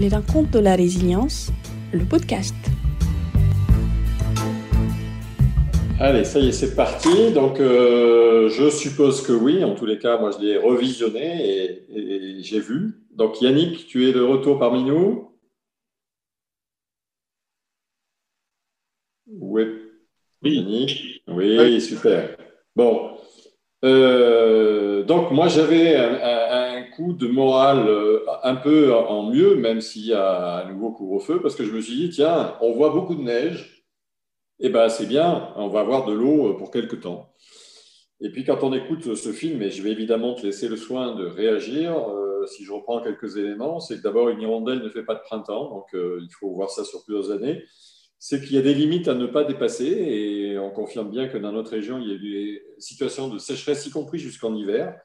Les rencontres de la résilience, le podcast. Allez, ça y est, c'est parti. Donc, euh, je suppose que oui. En tous les cas, moi, je l'ai revisionné et, j'ai vu. Donc, Yannick, tu es de retour parmi nous Oui. Oui. Yannick Oui, super. Bon. Euh, donc, moi, j'avais un, coup de morale euh, un peu en mieux, même s'il y a un nouveau couvre-feu, parce que je me suis dit, tiens, on voit beaucoup de neige eh bien, c'est bien, on va avoir de l'eau euh, pour quelque temps. Et puis, quand on écoute ce film, et je vais évidemment te laisser le soin de réagir, si je reprends quelques éléments, c'est que d'abord, une hirondelle ne fait pas de printemps, donc il faut voir ça sur plusieurs années. C'est qu'il y a des limites à ne pas dépasser, et on confirme bien que dans notre région, il y a des situations de sécheresse, y compris jusqu'en hiver,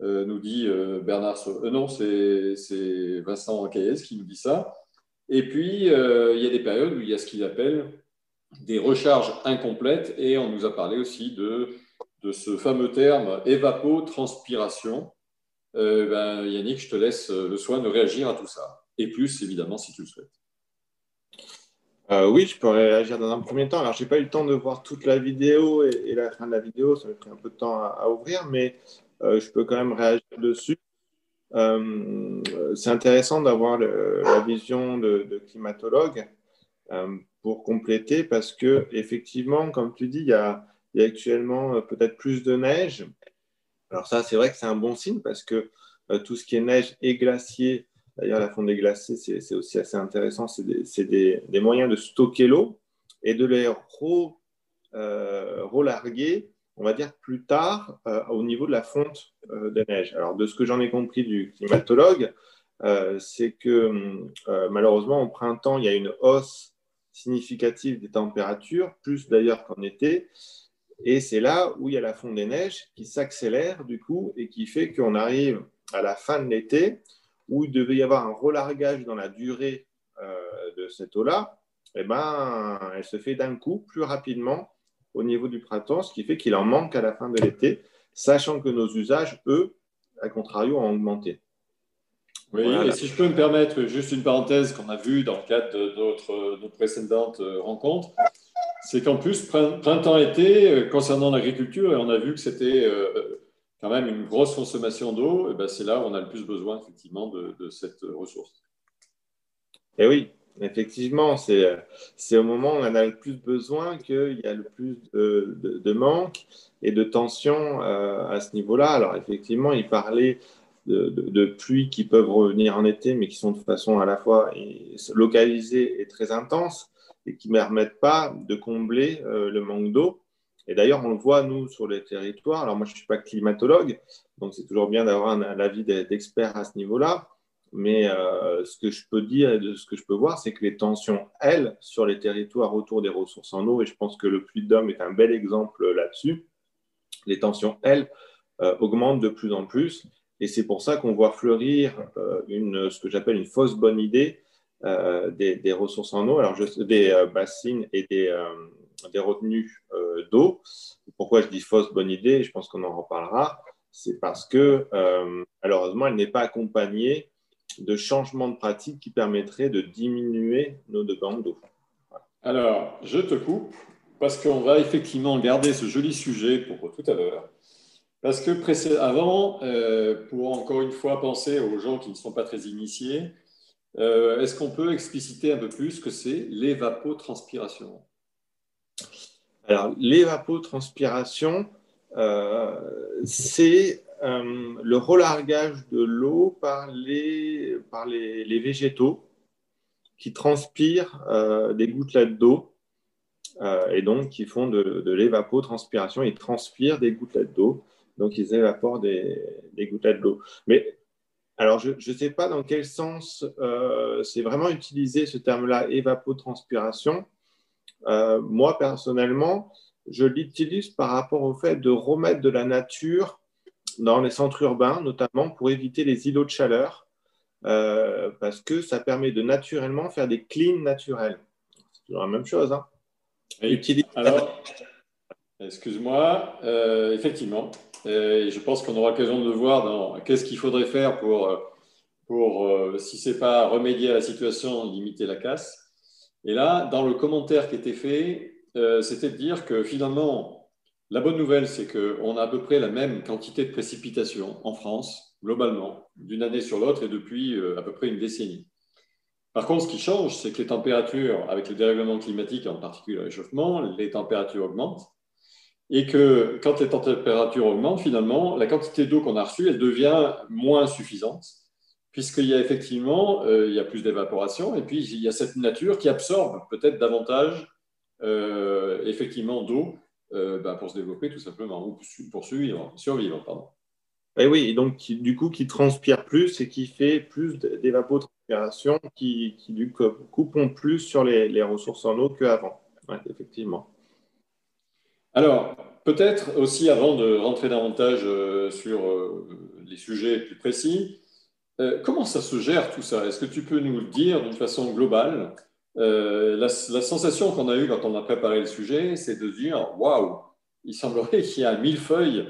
nous dit Bernard. non, c'est Vincent Rocaillès qui nous dit ça. Et puis, il y a des périodes où il y a ce qu'il appelle des recharges incomplètes et on nous a parlé aussi de, ce fameux terme évapotranspiration. Euh, ben, Yannick, je te laisse le soin de réagir à tout ça. Et plus, évidemment, si tu le souhaites. Euh, oui, je peux réagir dans un premier temps. Alors, je n'ai pas eu le temps de voir toute la vidéo et, la fin de la vidéo, ça m'a pris un peu de temps à, ouvrir, mais euh, je peux quand même réagir dessus. c'est intéressant d'avoir la vision de, climatologue pour compléter parce que effectivement, comme tu dis, il y a, actuellement euh, peut-être plus de neige. Alors ça, c'est vrai que c'est un bon signe parce que euh, tout ce qui est neige et glacier, d'ailleurs la fonte des glaciers, c'est aussi assez intéressant, c'est des, moyens de stocker l'eau et de les euh, relarguer, on va dire plus tard, au niveau de la fonte des neiges. Alors de ce que j'en ai compris du climatologue, c'est que malheureusement au printemps, il y a une hausse significative des températures, plus d'ailleurs qu'en été. Et c'est là où il y a la fonte des neiges qui s'accélère du coup et qui fait qu'on arrive à la fin de l'été où il devait y avoir un relargage dans la durée euh, de cette eau-là. Eh ben, elle se fait d'un coup plus rapidement au niveau du printemps, ce qui fait qu'il en manque à la fin de l'été, sachant que nos usages, eux, à contrario, ont augmenté. Oui, et si je peux me permettre juste une parenthèse qu'on a vue dans le cadre de notre, nos précédentes euh, rencontres, c'est qu'en plus, printemps-été, euh, concernant l'agriculture, et on a vu que c'était euh, quand même une grosse consommation d'eau, et ben c'est là où on a le plus besoin effectivement de, cette ressource. Et oui, effectivement, c'est au moment où on en a le plus besoin qu'il y a le plus de, manque et de tension à ce niveau-là. Alors effectivement, il parlait de, pluies qui peuvent revenir en été, mais qui sont de façon à la fois localisée et très intense, et qui ne permettent pas de combler euh, le manque d'eau. Et d'ailleurs, on le voit, nous, sur les territoires. Alors, moi, je ne suis pas climatologue, donc c'est toujours bien d'avoir l'avis d'experts à ce niveau-là. Mais euh, ce que je peux dire, ce que je peux voir, c'est que les tensions, elles, sur les territoires autour des ressources en eau, et je pense que le Puy de Dôme est un bel exemple là-dessus, les tensions, elles, euh, augmentent de plus en plus. Et c'est pour ça qu'on voit fleurir euh, une, ce que j'appelle une fausse bonne idée des, ressources en eau, alors des bassines et des, des retenues d'eau. Pourquoi je dis fausse bonne idée Je pense qu'on en reparlera. C'est parce que malheureusement, elle n'est pas accompagnée de changements de pratiques qui permettraient de diminuer nos demandes d'eau. Alors, je te coupe parce qu'on va effectivement garder ce joli sujet pour tout à l'heure. Parce que avant, euh, pour encore une fois penser aux gens qui ne sont pas très initiés, euh, est-ce qu'on peut expliciter un peu plus ce que c'est l'évapotranspiration? Alors, l'évapotranspiration, euh, c'est le relargage de l'eau par, les, par les, végétaux qui transpirent des gouttelettes d'eau et donc qui font de, de l'évapotranspiration. Ils transpirent des gouttelettes d'eau donc ils évaporent des, des gouttelettes d'eau. Mais alors, je ne sais pas dans quel sens euh, c'est vraiment utilisé ce terme-là, évapotranspiration. Euh, moi, personnellement, je l'utilise par rapport au fait de remettre de la nature dans les centres urbains, notamment pour éviter les îlots de chaleur, euh, parce que ça permet de naturellement faire des cleans naturels. C'est toujours la même chose. Hein. Alors, excuse-moi, effectivement, euh, je pense qu'on aura l'occasion de voir dans qu'est-ce qu'il faudrait faire pour, pour, si ce n'est pas remédier à la situation, limiter la casse. Et là, dans le commentaire qui était fait, euh, c'était de dire que finalement, la bonne nouvelle, c'est qu'on a à peu près la même quantité de précipitations en France, globalement, d'une année sur l'autre et depuis euh, à peu près une décennie. Par contre, ce qui change, c'est que les températures, avec le dérèglement climatique, en particulier le réchauffement, les températures augmentent. Et que quand les températures augmentent, finalement, la quantité d'eau qu'on a reçue, elle devient moins suffisante, puisqu'il y a effectivement euh, il y a plus d'évaporation, et puis il y a cette nature qui absorbe peut-être davantage euh, effectivement d'eau euh, bah, pour se développer tout simplement, ou pour survivre. survivre pardon. Et oui, et donc du coup qui transpire plus et qui fait plus d'évapotranspiration, qui, qui du coup coupons plus sur les, les ressources en eau qu'avant. Ouais, effectivement. Alors, peut-être aussi avant de rentrer davantage sur les sujets plus précis, comment ça se gère tout ça? Est-ce que tu peux nous le dire d'une façon globale? Euh, la, sensation qu'on a eue quand on a préparé le sujet, c'est de dire waouh, il semblerait qu'il y a mille feuilles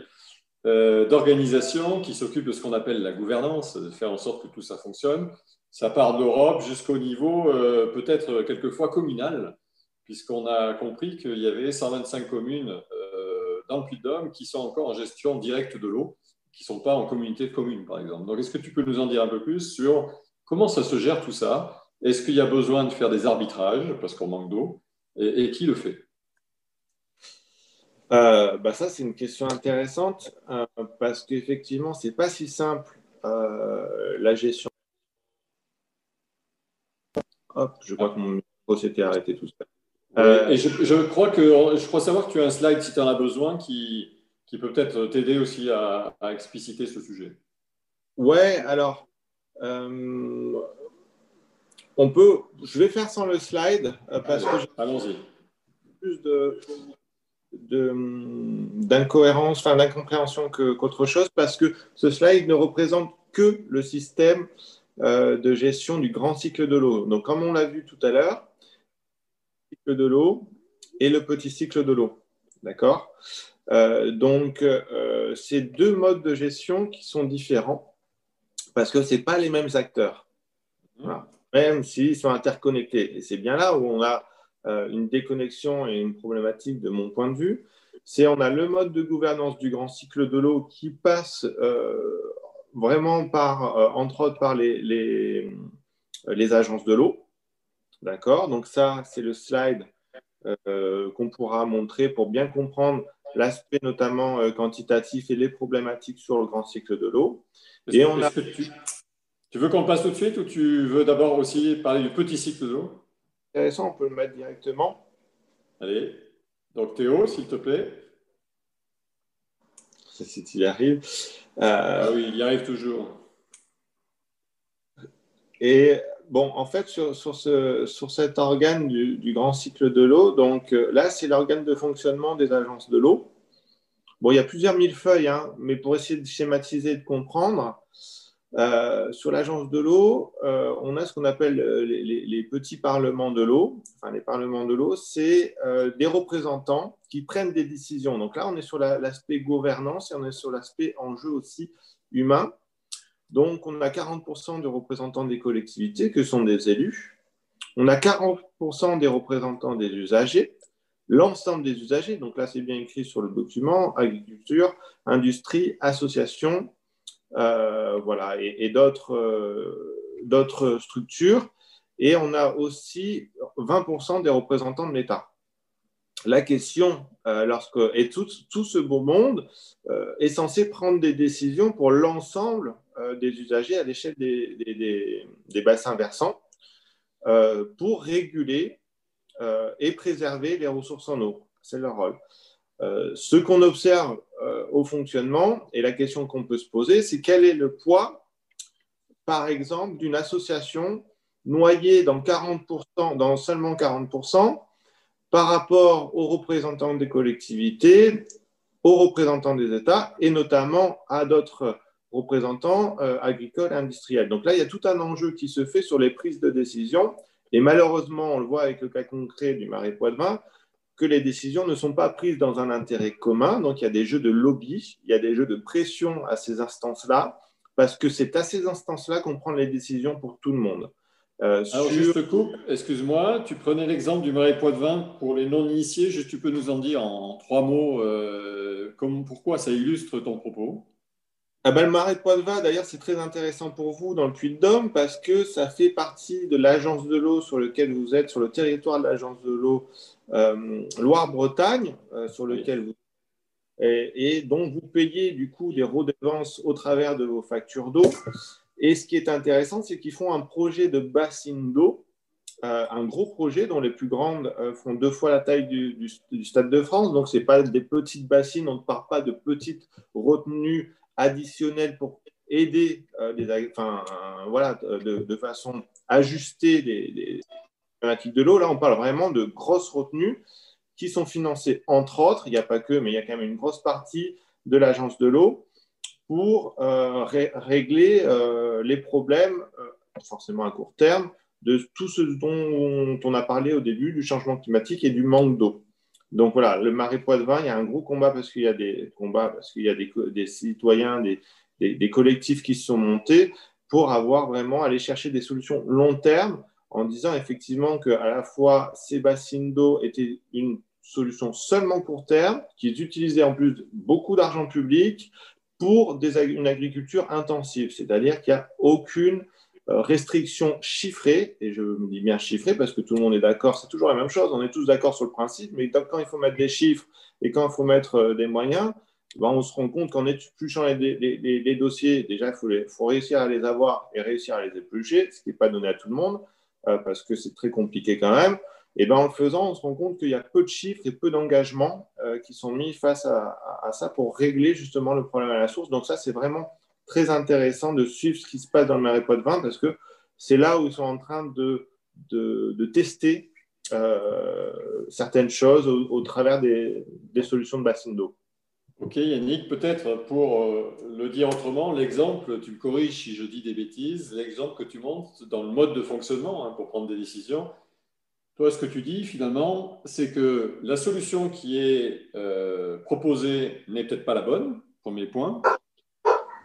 euh, d'organisations qui s'occupent de ce qu'on appelle la gouvernance, de faire en sorte que tout ça fonctionne. Ça part d'Europe jusqu'au niveau euh, peut-être quelquefois communal, puisqu'on a compris qu'il y avait 125 communes dans le Puy-de-Dôme qui sont encore en gestion directe de l'eau, qui ne sont pas en communauté de communes, par exemple. Donc, est-ce que tu peux nous en dire un peu plus sur comment ça se gère tout ça? Est-ce qu'il y a besoin de faire des arbitrages parce qu'on manque d'eau? Et, qui le fait? Euh, bah ça, c'est une question intéressante euh, parce qu'effectivement, ce n'est pas si simple euh, la gestion. Hop, je crois que mon micro s'était arrêté tout ça. et je, crois que je crois savoir que tu as un slide si tu en as besoin qui, qui peut peut-être t'aider aussi à, à, expliciter ce sujet. Ouais, alors on peut, je vais faire sans le slide euh, parce que j'ai plus de, d'incohérence, enfin d'incompréhension qu'autre chose, parce que ce slide ne représente que le système euh, de gestion du grand cycle de l'eau. Donc, comme on l'a vu tout à l'heure, le cycle de l'eau et le petit cycle de l'eau. D'accord? euh, Donc, c'est deux modes de gestion qui sont différents parce que ce pas les mêmes acteurs. Voilà même s'ils sont interconnectés. Et c'est bien là où on a euh, une déconnexion et une problématique de mon point de vue. C'est on a le mode de gouvernance du grand cycle de l'eau qui passe euh, vraiment par, euh, entre autres, par les, les, les agences de l'eau. D'accord? Donc ça, c'est le slide qu'on pourra montrer pour bien comprendre l'aspect notamment quantitatif et les problématiques sur le grand cycle de l'eau. Et on a... Tu veux qu'on passe tout de suite ou tu veux d'abord aussi parler du petit cycle de l'eau? Intéressant, on peut le mettre directement. Allez, donc Théo, s'il te plaît. Si tu y arrives. Euh, ah oui, il y arrive toujours. Et bon, en fait, sur, ce, sur cet organe du, grand cycle de l'eau, donc euh, là, c'est l'organe de fonctionnement des agences de l'eau. Bon, il y a plusieurs mille feuilles, hein, mais pour essayer de schématiser et de comprendre, euh, sur l'agence de l'eau, euh, on a ce qu'on appelle les, petits parlements de l'eau. Enfin, les parlements de l'eau, c'est des représentants qui prennent des décisions. Donc là, on est sur l'aspect gouvernance et on est sur l'aspect enjeu aussi humain. Donc, on a 40% de représentants des collectivités, que sont des élus. On a 40% des représentants des usagers, l'ensemble des usagers. Donc là, c'est bien écrit sur le document, agriculture, industrie, association, euh, voilà, et, euh, d'autres structures. Et on a aussi 20% des représentants de l'État. La question, euh, lorsque, et tout, ce beau monde est censé prendre des décisions pour l'ensemble des usagers à l'échelle des, des, bassins versants pour réguler et préserver les ressources en eau. C'est leur rôle. Euh, ce qu'on observe euh, au fonctionnement et la question qu'on peut se poser, c'est quel est le poids, par exemple, d'une association noyée dans, 40%, dans seulement 40% par rapport aux représentants des collectivités, aux représentants des États et notamment à d'autres représentants euh, agricoles et industriels. Donc là, il y a tout un enjeu qui se fait sur les prises de décision. Et malheureusement, on le voit avec le cas concret du marais Poitevin, que les décisions ne sont pas prises dans un intérêt commun. Donc, il y a des jeux de lobby, il y a des jeux de pression à ces instances-là parce que c'est à ces instances-là qu'on prend les décisions pour tout le monde. Euh, Alors, juste coupe, excuse-moi, tu prenais l'exemple du marais Poitevin pour les non-initiés. Tu peux nous en dire en trois mots euh, pourquoi ça illustre ton propos? Ah ben, le marais de Poitevin, d'ailleurs, c'est très intéressant pour vous dans le Puy-de-Dôme parce que ça fait partie de l'agence de l'eau sur lequel vous êtes, sur le territoire de l'agence de l'eau euh, Loire-Bretagne, sur lequel vous et, et, dont vous payez du coup des redevances au travers de vos factures d'eau. Et ce qui est intéressant, c'est qu'ils font un projet de bassine d'eau, euh, un gros projet dont les plus grandes euh, font deux fois la taille du, Stade de France. Donc, ce n'est pas des petites bassines, on ne part pas de petites retenues additionnelles pour aider euh, enfin, voilà, de, façon ajustée des problématiques de l'eau. Là, on parle vraiment de grosses retenues qui sont financées, entre autres, il n'y a pas que, mais il y a quand même une grosse partie de l'agence de l'eau pour euh, régler euh, les problèmes, euh, forcément à court terme, de tout ce dont on a parlé au début, du changement climatique et du manque d'eau. Donc voilà, le marais Poitevin, il y a un gros combat parce qu'il y a des combats, parce qu'il y a des, citoyens, des, collectifs qui se sont montés pour avoir vraiment aller chercher des solutions long terme en disant effectivement que à la fois ces bassines d'eau étaient une solution seulement court terme, qui utilisait en plus beaucoup d'argent public, pour une agriculture intensive, c'est-à-dire qu'il n'y a aucune euh, restriction chiffrée, et je me dis bien chiffrée parce que tout le monde est d'accord, c'est toujours la même chose, on est tous d'accord sur le principe, mais quand il faut mettre des chiffres et quand il faut mettre euh, des moyens, ben on se rend compte qu'en épluchant les, dossiers, déjà il faut, faut, réussir à les avoir et réussir à les éplucher, ce qui n'est pas donné à tout le monde, euh, parce que c'est très compliqué quand même. Et ben, en le faisant, on se rend compte qu'il y a peu de chiffres et peu d'engagements euh, qui sont mis face à, ça pour régler justement le problème à la source. Donc ça, c'est vraiment très intéressant de suivre ce qui se passe dans le Marais Poitevin parce que c'est là où ils sont en train de, de, tester euh, certaines choses au, travers des, des, solutions de bassin d'eau. Ok Yannick, peut-être pour euh, le dire autrement, l'exemple, tu me corriges si je dis des bêtises, l'exemple que tu montres dans le mode de fonctionnement hein, pour prendre des décisions, toi, ce que tu dis finalement, c'est que la solution qui est euh, proposée n'est peut-être pas la bonne, premier point.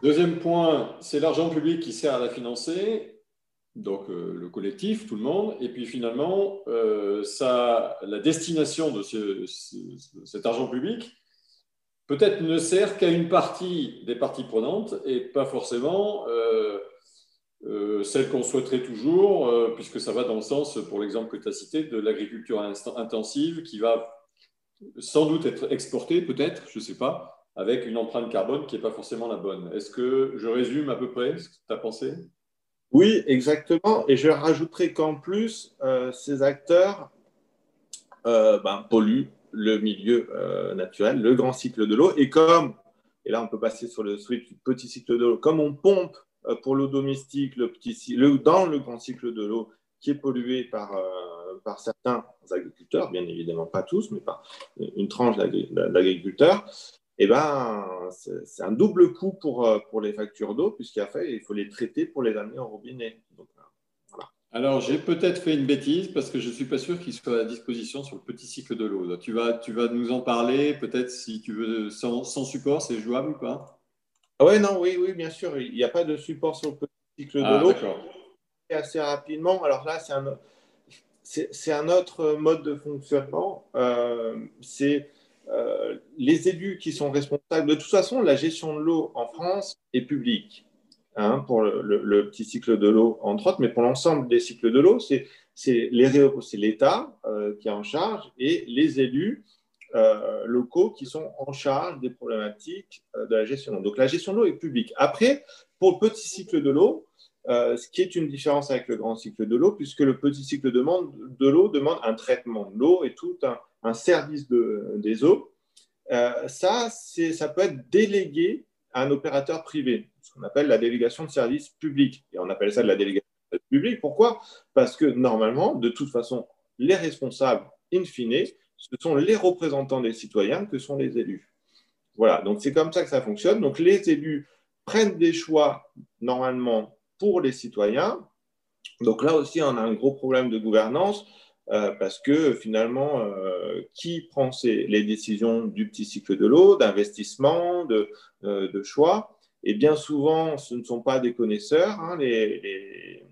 Deuxième point, c'est l'argent public qui sert à la financer, donc euh, le collectif, tout le monde. Et puis finalement, euh, ça, la destination de cet argent public peut-être ne sert qu'à une partie des parties prenantes et pas forcément euh, celle qu'on souhaiterait toujours, euh, puisque ça va dans le sens, pour l'exemple que tu as cité, de l'agriculture intensive qui va sans doute être exportée, peut-être, je ne sais pas, avec une empreinte carbone qui n'est pas forcément la bonne. Est-ce que je résume à peu près ce que tu as pensé? Oui, exactement. Et je rajouterai qu'en plus, euh, ces acteurs ben, polluent le milieu naturel, le grand cycle de l'eau. Et comme, et là on peut passer sur le petit cycle de l'eau, comme on pompe pour l'eau domestique, le petit, le, dans le grand cycle de l'eau qui est pollué par, euh, par certains agriculteurs, bien évidemment pas tous, mais par une tranche d'agriculteurs, eh ben, c'est un double coût pour, euh, pour les factures d'eau, puisqu'il faut les traiter pour les amener au robinet. Alors, j'ai peut-être fait une bêtise parce que je ne suis pas sûr qu'il soit à disposition sur le petit cycle de l'eau. Tu vas, tu vas nous en parler, peut-être si tu veux, sans, sans support, c'est jouable ou pas? Ah ouais, non, oui, oui, bien sûr. Il n'y a pas de support sur le petit cycle de ah, l'eau. Assez rapidement. Alors là, c'est un, c'est, un autre mode de fonctionnement. Euh, c'est euh, les élus qui sont responsables. De toute façon, la gestion de l'eau en France est publique. Hein, pour le, petit cycle de l'eau, entre autres, mais pour l'ensemble des cycles de l'eau, c'est, c'est, l'État euh, qui est en charge et les élus euh, locaux qui sont en charge des problématiques euh, de la gestion Donc la gestion de l'eau est publique. Après, pour le petit cycle de l'eau, euh, ce qui est une différence avec le grand cycle de l'eau, puisque le petit cycle de, l'eau demande un traitement de l'eau et tout un, service de, des eaux. ça, ça peut être délégué à un opérateur privé, ce qu'on appelle la délégation de service public. Et on appelle ça de la délégation de service public. Pourquoi? Parce que normalement, de toute façon, les responsables, in fine, ce sont les représentants des citoyens que sont les élus. Voilà, donc c'est comme ça que ça fonctionne. Donc les élus prennent des choix normalement pour les citoyens. Donc là aussi, on a un gros problème de gouvernance euh, parce que finalement, euh, qui prend les décisions du petit cycle de l'eau, d'investissement, de, euh, choix? Et bien souvent, ce ne sont pas des connaisseurs, hein, les,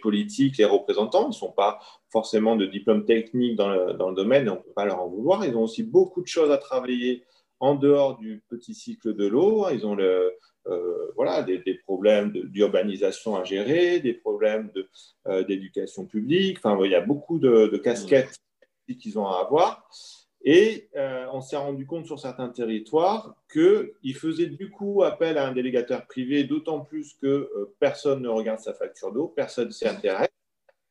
politiques, les représentants. Ils ne sont pas forcément de diplôme technique dans le, domaine on ne peut pas leur en vouloir. Ils ont aussi beaucoup de choses à travailler en dehors du petit cycle de l'eau. Ils ont euh, voilà, des, problèmes d'urbanisation à gérer, des problèmes euh, d'éducation publique. Enfin, il y a beaucoup de, casquettes qu'ils ont à avoir. Et euh, on s'est rendu compte sur certains territoires qu'ils faisaient du coup appel à un délégateur privé, d'autant plus que personne ne regarde sa facture d'eau, personne ne s'y intéresse,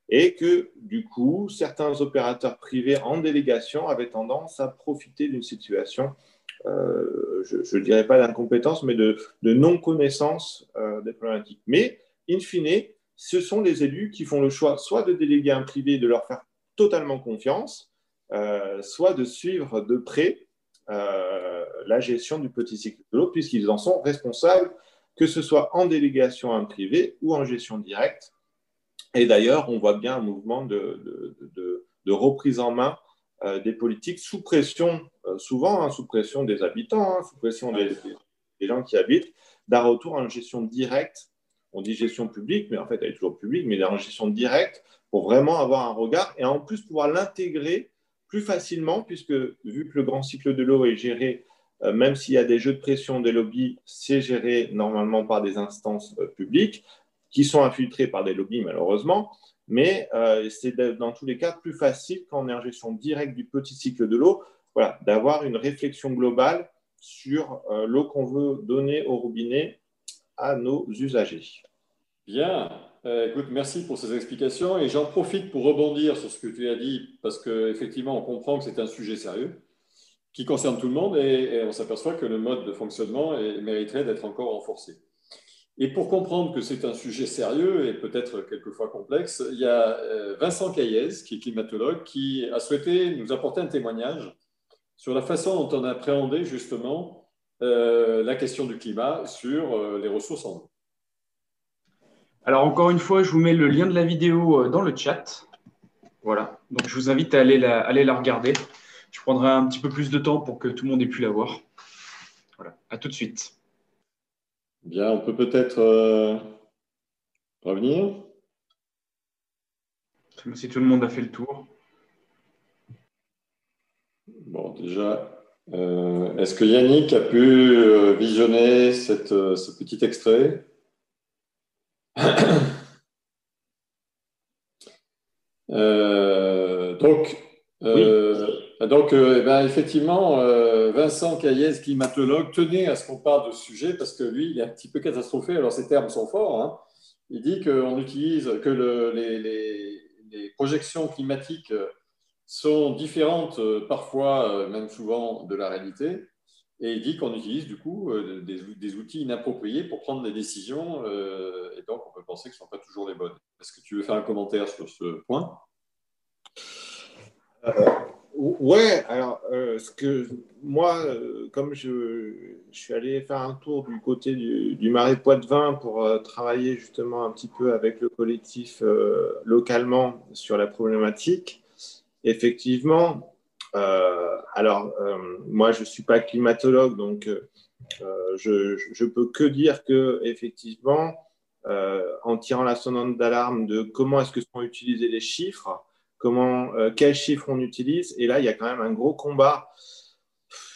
et que du coup, certains opérateurs privés en délégation avaient tendance à profiter d'une situation euh, je ne dirais pas d'incompétence, mais de, non-connaissance euh, des problématiques. Mais, in fine, ce sont les élus qui font le choix soit de déléguer un privé, de leur faire totalement confiance, euh, soit de suivre de près la gestion du petit cycle de l'eau, puisqu'ils en sont responsables, que ce soit en délégation à un privé ou en gestion directe. Et d'ailleurs, on voit bien un mouvement de, de reprise en main euh, des politiques sous pression, euh, souvent hein, sous pression des habitants, hein, sous pression des, gens qui habitent, d'un retour une gestion directe. On dit gestion publique, mais en fait, elle est toujours publique, mais une gestion directe pour vraiment avoir un regard et en plus pouvoir l'intégrer plus facilement, puisque vu que le grand cycle de l'eau est géré, euh, même s'il y a des jeux de pression des lobbies, c'est géré normalement par des instances publiques qui sont infiltrées par des lobbies, malheureusement mais euh, c'est dans tous les cas plus facile quand on est en gestion directe du petit cycle de l'eau, voilà, d'avoir une réflexion globale sur euh, l'eau qu'on veut donner au robinet à nos usagers. Bien, euh, merci pour ces explications et j'en profite pour rebondir sur ce que tu as dit parce qu'effectivement, on comprend que c'est un sujet sérieux qui concerne tout le monde et, on s'aperçoit que le mode de fonctionnement mériterait d'être encore renforcé. Et pour comprendre que c'est un sujet sérieux et peut-être quelquefois complexe, il y a euh, Vincent Caillez, qui est climatologue, qui a souhaité nous apporter un témoignage sur la façon dont on a appréhendé justement euh, la question du climat sur les ressources en eau. Alors encore une fois, je vous mets le lien de la vidéo dans le chat. Voilà, donc je vous invite à aller la, aller la regarder. Je prendrai un petit peu plus de temps pour que tout le monde ait pu la voir. Voilà, à tout de suite. Bien, on peut peut-être euh, revenir. Si tout le monde a fait le tour. Bon, déjà, euh, est-ce que Yannick a pu euh, visionner cette, ce petit extrait? Donc, donc, euh, eh ben, effectivement, euh, Vincent Caillez, climatologue, tenait à ce qu'on parle de ce sujet parce que lui, il est un petit peu catastrophé. Alors, ces termes sont forts. Hein. Il dit qu'on utilise, que les, projections climatiques sont différentes, euh, parfois, même souvent, de la réalité. Et il dit qu'on utilise du coup des, outils inappropriés pour prendre des décisions. et donc, on peut penser que ce ne sont pas toujours les bonnes. Est-ce que tu veux faire un commentaire sur ce point? Ouais, alors, euh, ce que moi, euh, comme je, suis allé faire un tour du côté du, Marais Poitevin pour euh, travailler justement un petit peu avec le collectif localement sur la problématique, effectivement, alors, moi, je ne suis pas climatologue, donc je ne peux que dire que, effectivement, en tirant la sonnette d'alarme de comment est-ce que sont utilisés les chiffres, comment, euh, quels chiffres on utilise. Et là, il y a quand même un gros combat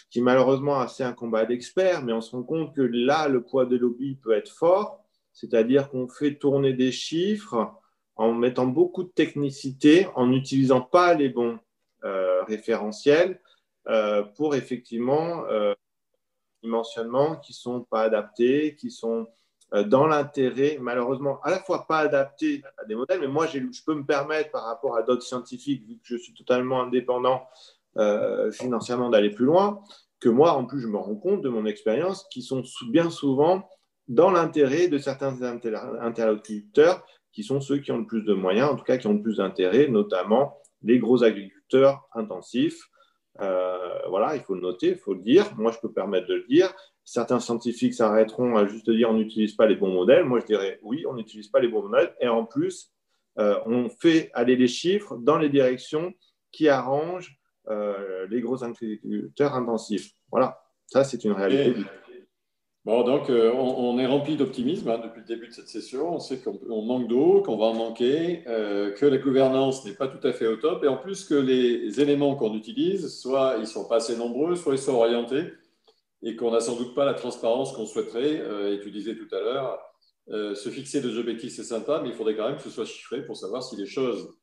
qui malheureusement assez un combat d'experts, mais on se rend compte que là, le poids des lobbies peut être fort, c'est-à-dire qu'on fait tourner des chiffres en mettant beaucoup de technicité, en n'utilisant pas les bons euh, référentiels euh, pour effectivement dimensionnements qui ne sont pas adaptés, qui sont euh, dans l'intérêt, malheureusement, à la fois pas adapté à des modèles, mais moi, je peux me permettre, par rapport à d'autres scientifiques, vu que je suis totalement indépendant euh, financièrement, d'aller plus loin, que moi, en plus, je me rends compte de mon expérience, qui sont bien souvent dans l'intérêt de certains interlocuteurs, qui sont ceux qui ont le plus de moyens, en tout cas qui ont le plus d'intérêt, notamment les gros agriculteurs intensifs. Euh, voilà, il faut le noter, il faut le dire. Moi, je peux permettre de le dire. Certains scientifiques s'arrêteront à juste dire on n'utilise pas les bons modèles. Moi, je dirais oui, on n'utilise pas les bons modèles. Et en plus, euh, on fait aller les chiffres dans les directions qui arrangent euh, les gros agriculteurs intensifs. Voilà, ça, c'est une réalité. Bon, donc euh, on, est rempli d'optimisme hein, depuis le début de cette session. On sait qu'on manque d'eau, qu'on va en manquer, euh, que la gouvernance n'est pas tout à fait au top, et en plus que les éléments qu'on utilise, soit ils sont pas assez nombreux, soit ils sont orientés, et qu'on n'a sans doute pas la transparence qu'on souhaiterait. Euh, et tu disais tout à l'heure, se fixer des objectifs, c'est sympa, mais il faudrait quand même que ce soit chiffré pour savoir si les choses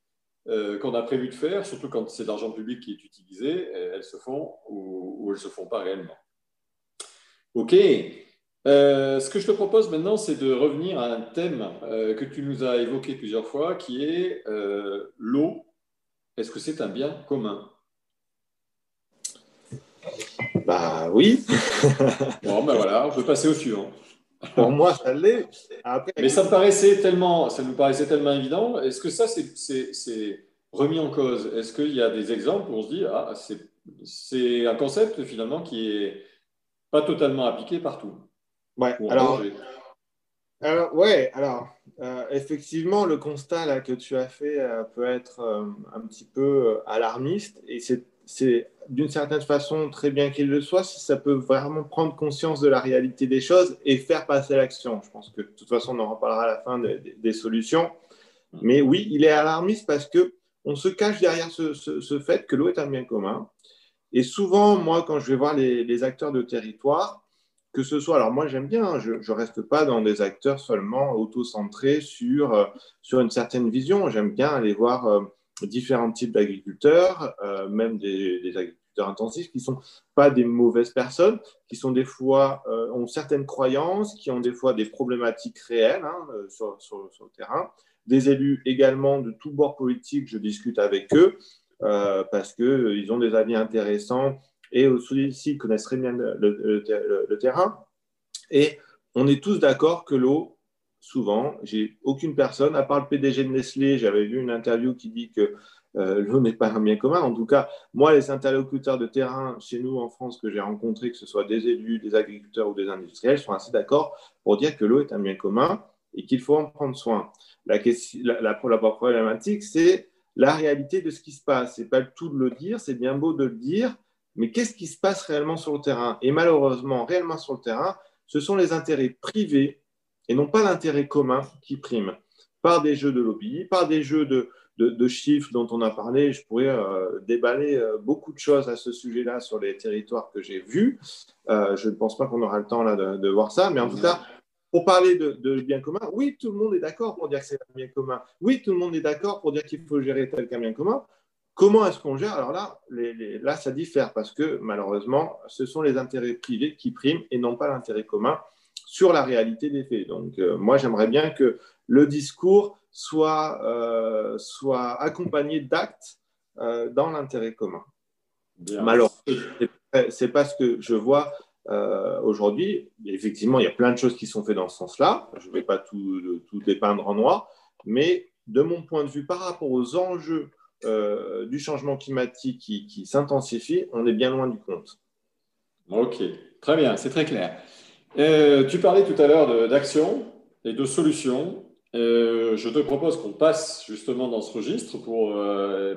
qu'on a prévu de faire, surtout quand c'est l'argent public qui est utilisé, elles se font ou, ou elles se font pas réellement. OK. Euh, ce que je te propose maintenant, c'est de revenir à un thème euh, que tu nous as évoqué plusieurs fois, qui est euh, l'eau. Est-ce que c'est un bien commun? Bah oui. bon, ben voilà, on peut passer au suivant. Pour moi, ça l'est. Mais ça me paraissait tellement, ça nous paraissait tellement évident. Est-ce que ça, c'est remis en cause? Est-ce qu'il y a des exemples où on se dit, ah, c'est un concept finalement qui est pas totalement appliqué partout? Ouais, alors, alors, ouais, alors euh, effectivement, le constat là, que tu as fait euh, peut être euh, un petit peu alarmiste et c'est d'une certaine façon très bien qu'il le soit si ça peut vraiment prendre conscience de la réalité des choses et faire passer l'action. Je pense que de toute façon, on en reparlera à la fin des, solutions. Mais oui, il est alarmiste parce que on se cache derrière ce, ce, fait que l'eau est un bien commun. Et souvent, moi, quand je vais voir les, les acteurs de territoire, que ce soit, alors moi j'aime bien, hein, je ne reste pas dans des acteurs seulement auto-centrés sur, euh, sur une certaine vision. J'aime bien aller voir euh, différents types d'agriculteurs, euh, même des, agriculteurs intensifs, qui ne sont pas des mauvaises personnes, qui sont des fois, ont certaines croyances, qui ont des fois des problématiques réelles hein, sur, sur, sur, le terrain. Des élus également de tous bords politiques, je discute avec eux parce qu'ils ont des avis intéressants et aussi connaissent très bien le, terrain. Et on est tous d'accord que l'eau, souvent, j'ai aucune personne, à part le PDG de Nestlé, j'avais vu une interview qui dit que euh, l'eau n'est pas un bien commun. En tout cas, moi, les interlocuteurs de terrain chez nous en France que j'ai rencontrés, que ce soit des élus, des agriculteurs ou des industriels, sont assez d'accord pour dire que l'eau est un bien commun et qu'il faut en prendre soin. La, question, la, la, la problématique, c'est la réalité de ce qui se passe. C'est pas le tout de le dire, c'est bien beau de le dire, mais qu'est-ce qui se passe réellement sur le terrain? Et malheureusement, réellement sur le terrain, ce sont les intérêts privés et non pas l'intérêt commun qui priment par des jeux de lobby, par des jeux de, de, chiffres dont on a parlé. Je pourrais euh, déballer euh, beaucoup de choses à ce sujet-là sur les territoires que j'ai vus. Euh, je ne pense pas qu'on aura le temps là de, voir ça, mais en tout cas, pour parler de, de, bien commun, oui, tout le monde est d'accord pour dire que c'est un bien commun. Oui, tout le monde est d'accord pour dire qu'il faut gérer tel qu'un bien commun. Comment est-ce qu'on gère? Alors là, là, ça diffère parce que malheureusement, ce sont les intérêts privés qui priment et non pas l'intérêt commun sur la réalité des faits. Donc, euh, moi, j'aimerais bien que le discours soit, euh, soit accompagné d'actes euh, dans l'intérêt commun. Malheureusement, c'est pas ce que je vois aujourd'hui. Effectivement, il y a plein de choses qui sont faites dans ce sens-là. Je ne vais pas tout, tout dépeindre en noir, mais de mon point de vue, par rapport aux enjeux euh, du changement climatique qui, s'intensifie, on est bien loin du compte. Ok, très bien, c'est très clair. Euh, tu parlais tout à l'heure d'action et de solutions. Euh, je te propose qu'on passe justement dans ce registre pour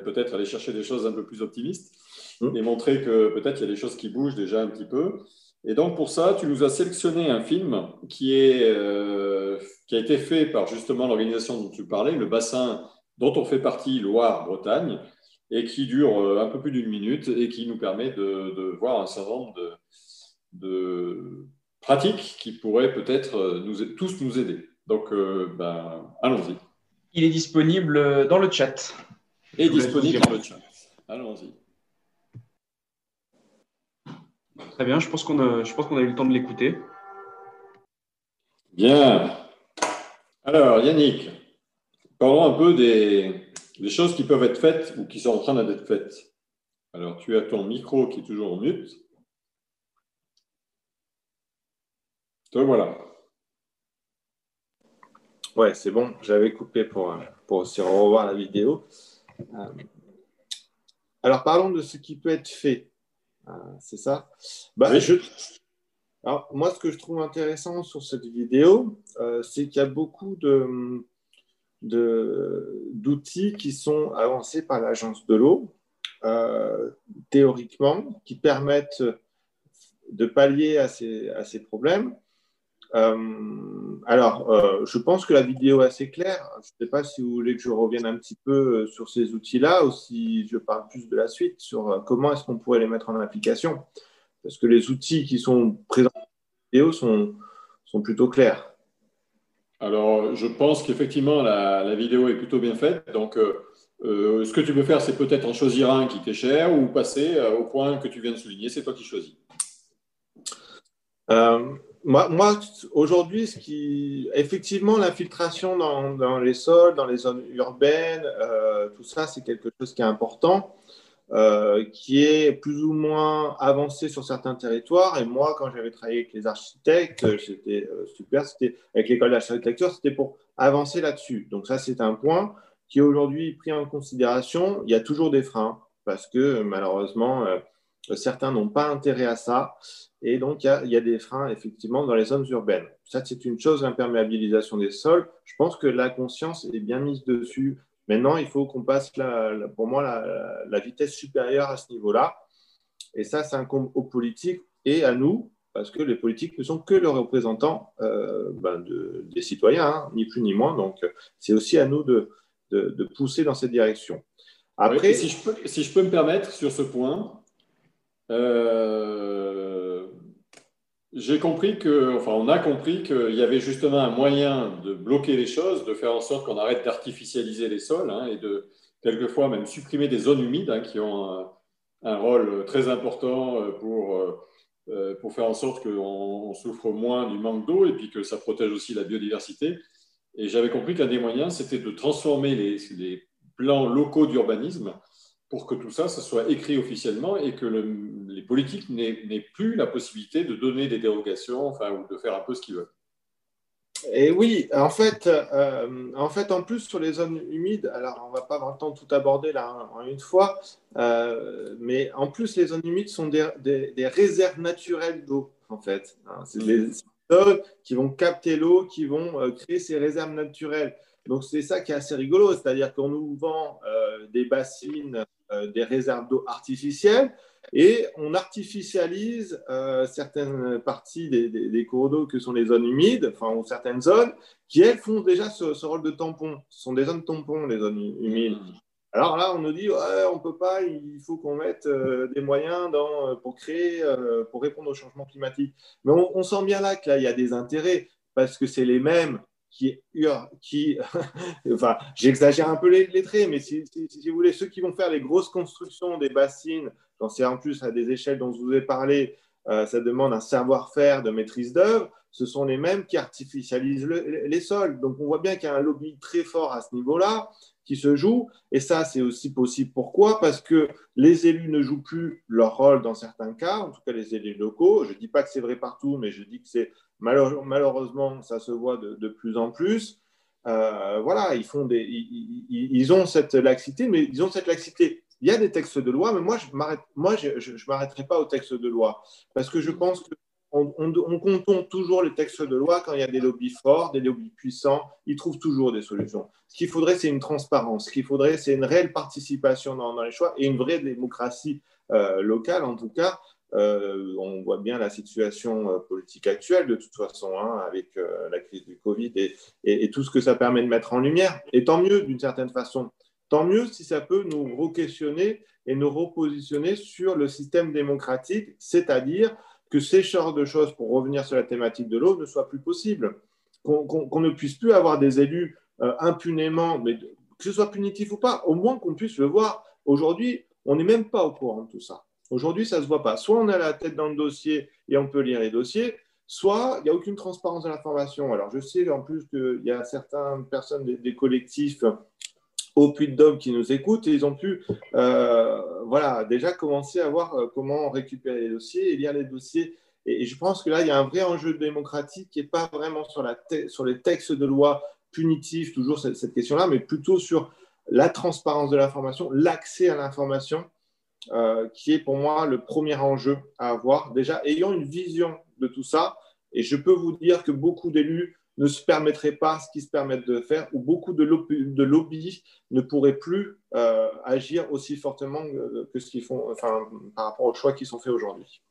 peut-être aller chercher des choses un peu plus optimistes mmh. et montrer que peut-être il y a des choses qui bougent déjà un petit peu. Et donc pour ça, tu nous as sélectionné un film qui, est, qui a été fait par justement l'organisation dont tu parlais, le bassin dont on fait partie Loire-Bretagne, et qui dure euh, un peu plus d'une minute et qui nous permet de, voir un certain nombre de, pratiques qui pourraient peut-être euh, nous, tous nous aider. Donc, euh, ben, allons-y. Il est disponible dans le chat. Et disponible dans le chat. Allons-y. Très bien, je pense qu'on a, je pense qu'on a eu le temps de l'écouter. Bien. Alors, Yannick, Parlons un peu des, choses qui peuvent être faites ou qui sont en train d'être faites. Alors, tu as ton micro qui est toujours en mute. Te voilà. Ouais, c'est bon. J'avais coupé pour, pour aussi revoir la vidéo. Euh, alors, parlons de ce qui peut être fait. Euh, c'est ça? Bah, Alors, moi, ce que je trouve intéressant sur cette vidéo, euh, c'est qu'il y a beaucoup de d'outils qui sont avancés par l'agence de l'eau, euh, théoriquement, qui permettent de pallier à ces, à ces, problèmes. alors, je pense que la vidéo est assez claire. Je ne sais pas si vous voulez que je revienne un petit peu sur ces outils-là ou si je parle plus de la suite sur comment est-ce qu'on pourrait les mettre en application. Parce que les outils qui sont présents dans la vidéo sont, sont plutôt clairs. Alors, je pense qu'effectivement, la, vidéo est plutôt bien faite. Donc, euh, euh, ce que tu peux faire, c'est peut-être en choisir un qui t'est cher ou passer euh, au point que tu viens de souligner. C'est toi qui choisis. moi, aujourd'hui, ce qui... effectivement, l'infiltration dans, les sols, dans les zones urbaines, tout ça, c'est quelque chose qui est important. Euh, qui est plus ou moins avancé sur certains territoires. Et moi, quand j'avais travaillé avec les architectes, euh, c'était euh, super. C'était avec l'école d'architecture, c'était pour avancer là-dessus. Donc ça, c'est un point qui est aujourd'hui pris en considération. Il y a toujours des freins parce que malheureusement, certains n'ont pas intérêt à ça. Et donc, il y, a, des freins, effectivement, dans les zones urbaines. Ça, c'est une chose, l'imperméabilisation des sols. Je pense que la conscience est bien mise dessus Maintenant, il faut qu'on passe, pour moi, la, vitesse supérieure à ce niveau-là. Et ça, c'est incombe aux politiques et à nous, parce que les politiques ne sont que les représentants euh, ben, des citoyens, hein, ni plus ni moins. Donc, c'est aussi à nous de, pousser dans cette direction. Après, si, je peux, si, je peux, me permettre sur ce point, euh, j'ai compris que, enfin, on a compris qu'il y avait justement un moyen de bloquer les choses, de faire en sorte qu'on arrête d'artificialiser les sols hein, et de quelquefois même supprimer des zones humides hein, qui ont un, rôle très important euh, pour, euh, pour faire en sorte qu'on souffre moins du manque d'eau et puis que ça protège aussi la biodiversité. Et j'avais compris qu'un des moyens, c'était de transformer les plans locaux d'urbanisme pour que tout ça, ça soit écrit officiellement et que les politiques n'aient plus la possibilité de donner des dérogations enfin, ou de faire un peu ce qu'ils veulent. Et oui, en fait, euh, en fait, en plus sur les zones humides, alors on va pas avoir le temps de tout aborder là en une fois, euh, mais en plus les zones humides sont des, des, réserves naturelles d'eau, en fait. Hein. c'est des zones qui vont capter l'eau, qui vont euh, créer ces réserves naturelles. Donc c'est ça qui est assez rigolo, c'est-à-dire qu'on nous vend des bassines des réserves d'eau artificielles et on artificialise euh, certaines parties des, cours d'eau que sont les zones humides, enfin, ou certaines zones, qui elles font déjà ce, rôle de tampon. Ce sont des zones tampons, les zones humides. Alors là, on nous dit, ouais, on ne peut pas, il faut qu'on mette euh, des moyens pour créer, pour répondre au changement climatique. Mais on, on sent bien là qu'il y a des intérêts, parce que c'est les mêmes qui, enfin, j'exagère un peu les, traits, mais si, vous voulez, ceux qui vont faire les grosses constructions des bassines, j'en sais en plus à des échelles dont je vous ai parlé, euh, ça demande un savoir-faire de maîtrise d'œuvre, ce sont les mêmes qui artificialisent les sols. Donc on voit bien qu'il y a un lobby très fort à ce niveau-là qui se joue. Et ça, c'est aussi possible. Pourquoi? Parce que les élus ne jouent plus leur rôle dans certains cas, en tout cas les élus locaux. Je ne dis pas que c'est vrai partout, mais je dis que c'est malheureusement, ça se voit de, plus en plus. Euh, voilà, ils, font des, ils, ont cette laxité, mais ils ont cette laxité. Il y a des textes de loi, mais moi, je ne m'arrêterai pas aux textes de loi, parce que je pense que on, on, toujours les textes de loi quand il y a des lobbies forts, des lobbies puissants, ils trouvent toujours des solutions. Ce qu'il faudrait, c'est une transparence. Ce qu'il faudrait, c'est une réelle participation dans, les choix et une vraie démocratie euh, locale, en tout cas. Euh, on voit bien la situation euh, politique actuelle, de toute façon, hein, avec la crise du Covid et, tout ce que ça permet de mettre en lumière. Et tant mieux, d'une certaine façon. Tant mieux si ça peut nous re-questionner et nous repositionner sur le système démocratique, c'est-à-dire que ces genres de choses, pour revenir sur la thématique de l'eau, ne soient plus possibles. Qu'on ne puisse plus avoir des élus euh, impunément, mais que ce soit punitif ou pas, au moins qu'on puisse le voir. Aujourd'hui, on n'est même pas au courant de tout ça. Aujourd'hui, ça ne se voit pas. Soit on a la tête dans le dossier et on peut lire les dossiers, soit il n'y a aucune transparence de l'information. Alors, je sais en plus qu'il y a certaines personnes des collectifs au Puy-de-Dôme qui nous écoutent et ils ont pu euh, voilà, déjà commencer à voir euh, comment récupérer les dossiers et lire les dossiers. Et, je pense que là, il y a un vrai enjeu démocratique qui n'est pas vraiment sur, les textes de loi punitifs, toujours cette question-là, mais plutôt sur la transparence de l'information, l'accès à l'information, euh, qui est pour moi le premier enjeu à avoir. Déjà, ayant une vision de tout ça, et je peux vous dire que beaucoup d'élus ne se permettraient pas ce qu'ils se permettent de faire, ou beaucoup de, lobbies ne pourraient plus euh, agir aussi fortement que ce qu'ils font, par rapport aux choix qui sont faits aujourd'hui.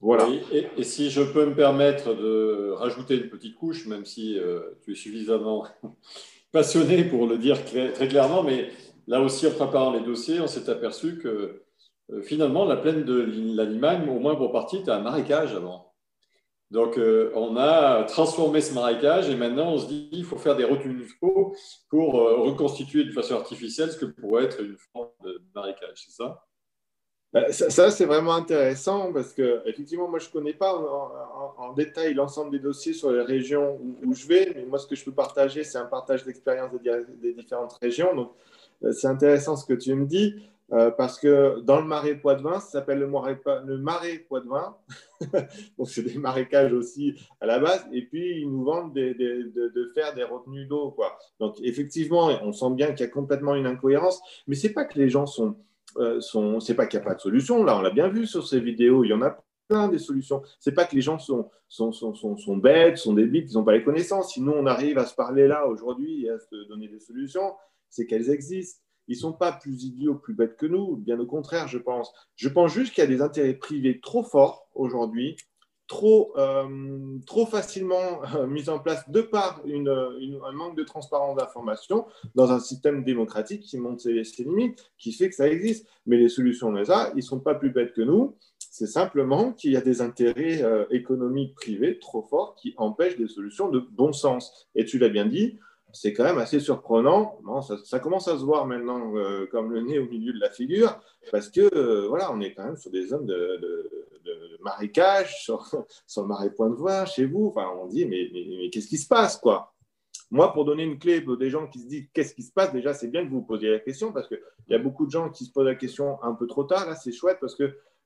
Voilà. Et, si je peux me permettre de rajouter une petite couche, même si tu es suffisamment passionné pour le dire très clairement, mais là aussi, en préparant les dossiers, on s'est aperçu que finalement, la plaine de l'animal, au moins pour partie, était un marécage avant. Donc, euh, on a transformé ce marécage et maintenant, on se dit qu'il faut faire des retenues d'eau pour euh, reconstituer de façon artificielle ce que pourrait être une forme de marécage, c'est ça? Bah, ça, c'est vraiment intéressant parce que, effectivement, moi, je ne connais pas en, détail l'ensemble des dossiers sur les régions où, je vais, mais moi, ce que je peux partager, c'est un partage d'expérience des, différentes régions. Donc, euh, c'est intéressant ce que tu me dis. Euh, parce que dans le marais Poitevin, ça s'appelle le marais, le marais Poitevin. Donc, c'est des marécages aussi à la base. Et puis, ils nous vendent de, faire des retenues d'eau. Quoi. Donc, effectivement, on sent bien qu'il y a complètement une incohérence. Mais ce n'est pas que les gens sont. Euh, sont c'est pas qu'il n'y a pas de solution. Là, on l'a bien vu sur ces vidéos. Il y en a plein des solutions. C'est pas que les gens sont, sont, sont, bêtes, sont débiles, qu'ils n'ont pas les connaissances. Sinon, on arrive à se parler là aujourd'hui et à se donner des solutions. C'est qu'elles existent ils ne sont pas plus idiots, plus bêtes que nous, bien au contraire, je pense. Je pense juste qu'il y a des intérêts privés trop forts aujourd'hui, trop, euh, trop facilement euh, mis en place de par un manque de transparence d'information dans un système démocratique qui monte ses, limites, qui fait que ça existe. Mais les solutions, on les a, ils ne sont pas plus bêtes que nous. C'est simplement qu'il y a des intérêts euh, économiques privés trop forts qui empêchent des solutions de bon sens. Et tu l'as bien dit, c'est quand même assez surprenant. ça, commence à se voir maintenant euh, comme le nez au milieu de la figure, parce que euh, voilà, on est quand même sur des zones de, marécage, sur, le marais Point de Voix, chez vous. Enfin, on dit, mais, qu'est-ce qui se passe, quoi? Moi, pour donner une clé pour des gens qui se disent qu'est-ce qui se passe, déjà, c'est bien que vous vous posiez la question, parce qu'il y a beaucoup de gens qui se posent la question un peu trop tard. Là, c'est chouette parce que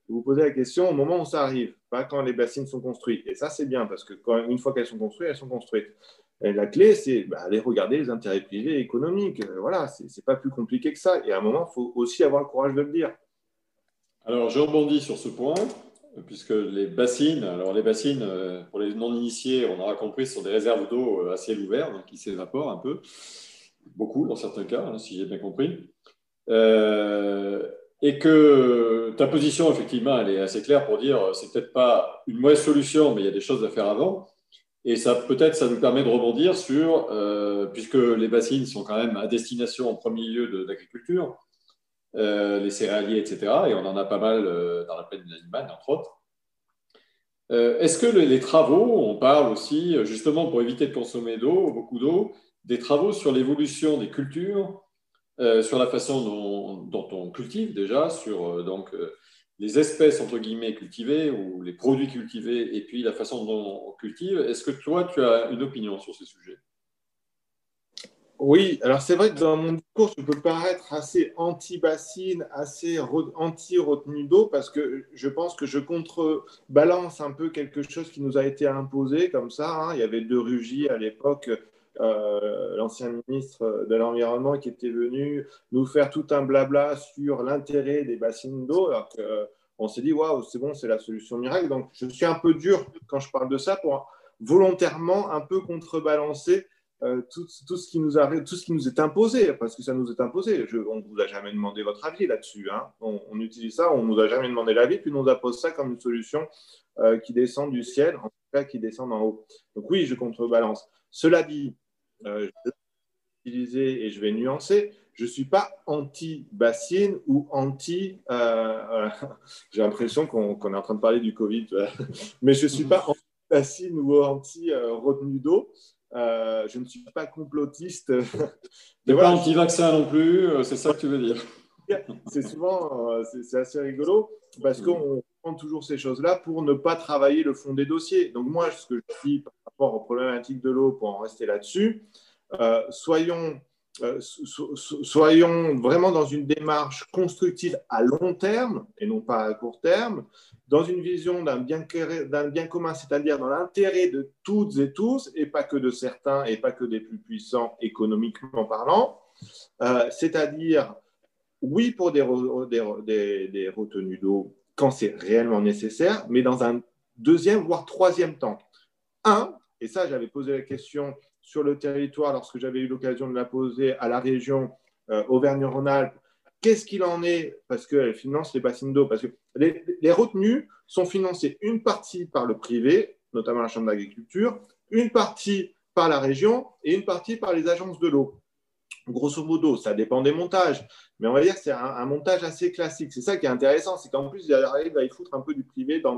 vous vous posez la question au moment où ça arrive, pas quand les bassines sont construites. Et ça, c'est bien, parce que une fois qu'elles sont construites, elles sont construites. La clé, c'est bah, aller regarder les intérêts privés et économiques. Euh, voilà, ce n'est pas plus compliqué que ça. Et à un moment, il faut aussi avoir le courage de le dire. Alors, je rebondis sur ce point, puisque les bassines, alors les bassines, euh, pour les non-initiés, on aura compris, sont des réserves d'eau euh, à ciel ouvert, qui s'évaporent un peu, beaucoup dans certains cas, hein, si j'ai bien compris. et que ta position, effectivement, elle est assez claire pour dire c'est peut-être pas une mauvaise solution, mais il y a des choses à faire avant. Et ça, peut-être, ça nous permet de rebondir sur, euh, puisque les bassines sont quand même à destination en premier lieu d'agriculture, euh, les céréaliers, etc. Et on en a pas mal euh, dans la plaine de l'animal, entre autres. Est-ce que les, travaux, on parle aussi, justement pour éviter de consommer d'eau, beaucoup d'eau, des travaux sur l'évolution des cultures, sur la façon dont, dont, on cultive déjà, sur donc les espèces entre guillemets cultivées ou les produits cultivés et puis la façon dont on cultive. Est-ce que toi, tu as une opinion sur ces sujets? Oui, alors c'est vrai que dans mon discours, je peux paraître assez anti-bassine, assez anti-retenue d'eau parce que je pense que je contrebalance un peu quelque chose qui nous a été imposé comme ça. Hein. Il y avait deux rugis à l'époque. Euh, l'ancien ministre de l'Environnement qui était venu nous faire tout un blabla sur l'intérêt des bassines d'eau, alors qu'on s'est dit, waouh, c'est bon, c'est la solution miracle. Donc, je suis un peu dur quand je parle de ça pour volontairement un peu contrebalancer euh, tout, ce qui nous arrive, tout ce qui nous est imposé, parce que ça nous est imposé. On ne vous a jamais demandé votre avis là-dessus. Hein. On, utilise ça, on ne nous a jamais demandé l'avis, puis on nous appose ça comme une solution euh, qui descend du ciel, en tout cas qui descend d'en haut. Donc oui, je contrebalance. Cela dit, euh, je vais utiliser et je vais nuancer. Je ne suis pas anti-bassine ou anti. Euh, j'ai l'impression qu'on est en train de parler du Covid, mais je ne suis pas anti-bassine ou anti-retenue d'eau. Euh, je ne suis pas complotiste. Tu n'es pas anti-vaccin non plus, c'est ça que tu veux dire C'est souvent, c'est assez rigolo parce qu'on toujours ces choses-là pour ne pas travailler le fond des dossiers. Donc moi, ce que je dis par rapport aux problématiques de l'eau, pour en rester là-dessus, euh, soyons, euh, soyons vraiment dans une démarche constructive à long terme et non pas à court terme, dans une vision d'un bien, bien, commun, c'est-à-dire dans l'intérêt de toutes et tous, et pas que de certains, et pas que des plus puissants économiquement parlant, euh, c'est-à-dire oui pour des retenues d'eau quand c'est réellement nécessaire, mais dans un deuxième, voire troisième temps. Un, et ça j'avais posé la question sur le territoire lorsque j'avais eu l'occasion de la poser à la région euh, Auvergne-Rhône-Alpes, Qu'est-ce qu'il en est? Parce qu'elle finance les bassines d'eau. Parce que les, les, retenues sont financées une partie par le privé, notamment la Chambre d'agriculture, une partie par la région et une partie par les agences de l'eau grosso modo, ça dépend des montages, mais on va dire que c'est un, montage assez classique. C'est ça qui est intéressant, c'est qu'en plus, il arrive à y foutre un peu du privé dans,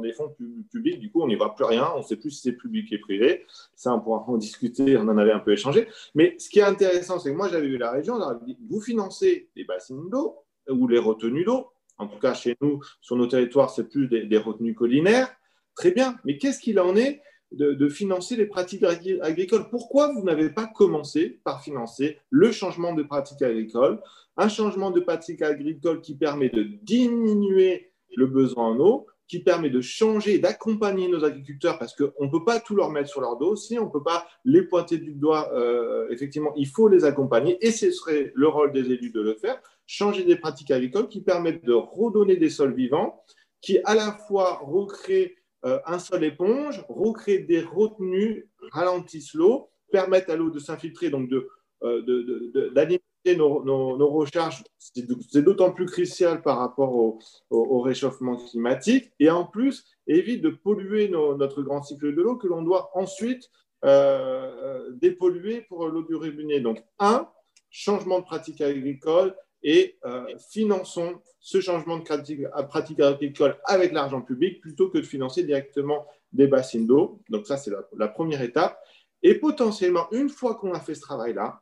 des fonds publics. Du coup, on n'y voit plus rien, on ne sait plus si c'est public et privé. Ça, on pourra en discuter, on en avait un peu échangé. Mais ce qui est intéressant, c'est que moi, j'avais vu la région, dit, vous financez les bassines d'eau ou les retenues d'eau. En tout cas, chez nous, sur nos territoires, c'est plus des, des retenues collinaires. Très bien, mais qu'est-ce qu'il en est de, financer les pratiques agricoles. Pourquoi vous n'avez pas commencé par financer le changement de pratiques agricoles, un changement de pratiques agricoles qui permet de diminuer le besoin en eau, qui permet de changer, d'accompagner nos agriculteurs, parce qu'on ne peut pas tout leur mettre sur leur dos, si on ne peut pas les pointer du doigt, euh, effectivement, il faut les accompagner, et ce serait le rôle des élus de le faire, changer des pratiques agricoles qui permettent de redonner des sols vivants, qui à la fois recréent euh, un sol éponge, recréer des retenues, ralentissent l'eau, permettent à l'eau de s'infiltrer, donc euh, d'alimenter nos, recharges. C'est d'autant plus crucial par rapport au, réchauffement climatique et en plus évite de polluer notre grand cycle de l'eau que l'on doit ensuite euh, dépolluer pour l'eau du robinet. Donc, un, changement de pratique agricole et euh, finançons ce changement de pratique, agricole avec l'argent public plutôt que de financer directement des bassines d'eau. Donc ça, c'est la, première étape. Et potentiellement, une fois qu'on a fait ce travail-là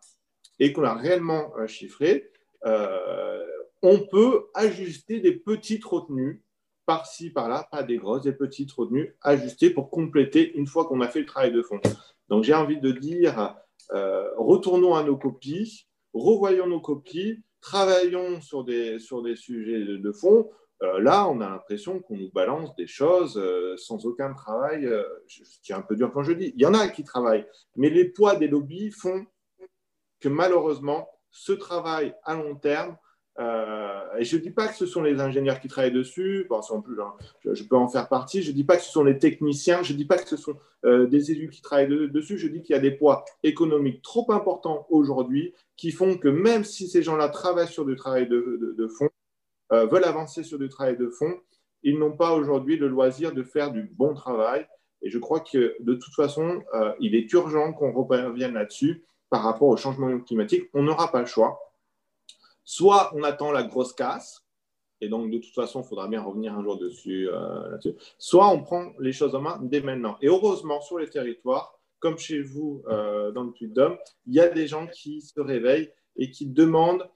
et qu'on a réellement euh, chiffré, euh, on peut ajuster des petites retenues par-ci, par-là, pas des grosses, des petites retenues ajustées pour compléter une fois qu'on a fait le travail de fond. Donc j'ai envie de dire, retournons à nos copies, revoyons nos copies, travaillons sur des, sujets de, fond, euh, là, on a l'impression qu'on nous balance des choses euh, sans aucun travail. Euh, c'est un peu dur quand je dis. Il y en a qui travaillent, mais les poids des lobbies font que malheureusement, ce travail à long terme euh, et je ne dis pas que ce sont les ingénieurs qui travaillent dessus, plus, hein, je, peux en faire partie, je ne dis pas que ce sont les techniciens, je ne dis pas que ce sont euh, des élus qui travaillent dessus, je dis qu'il y a des poids économiques trop importants aujourd'hui qui font que même si ces gens-là travaillent sur du travail de, fond, euh, veulent avancer sur du travail de fond, ils n'ont pas aujourd'hui le loisir de faire du bon travail. Et je crois que de toute façon, il est urgent qu'on revienne là-dessus par rapport au changement climatique. On n'aura pas le choix Soit on attend la grosse casse, et donc de toute façon, il faudra bien revenir un jour dessus, euh. Soit on prend les choses en main dès maintenant. Et heureusement, sur les territoires, comme chez vous euh, dans le Puy-de-Dôme, il y a des gens qui se réveillent et qui demandent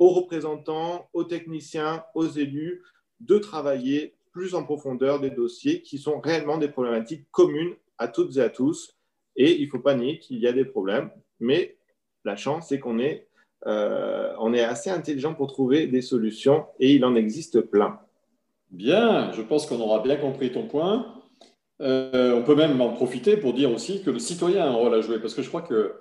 aux représentants, aux techniciens, aux élus de travailler plus en profondeur des dossiers qui sont réellement des problématiques communes à toutes et à tous. Et il ne faut pas nier qu'il y a des problèmes, mais la chance, c'est qu'on est euh, on est assez intelligent pour trouver des solutions et il en existe plein. Bien, je pense qu'on aura bien compris ton point. Euh, on peut même en profiter pour dire aussi que le citoyen a un rôle à jouer, parce que je crois que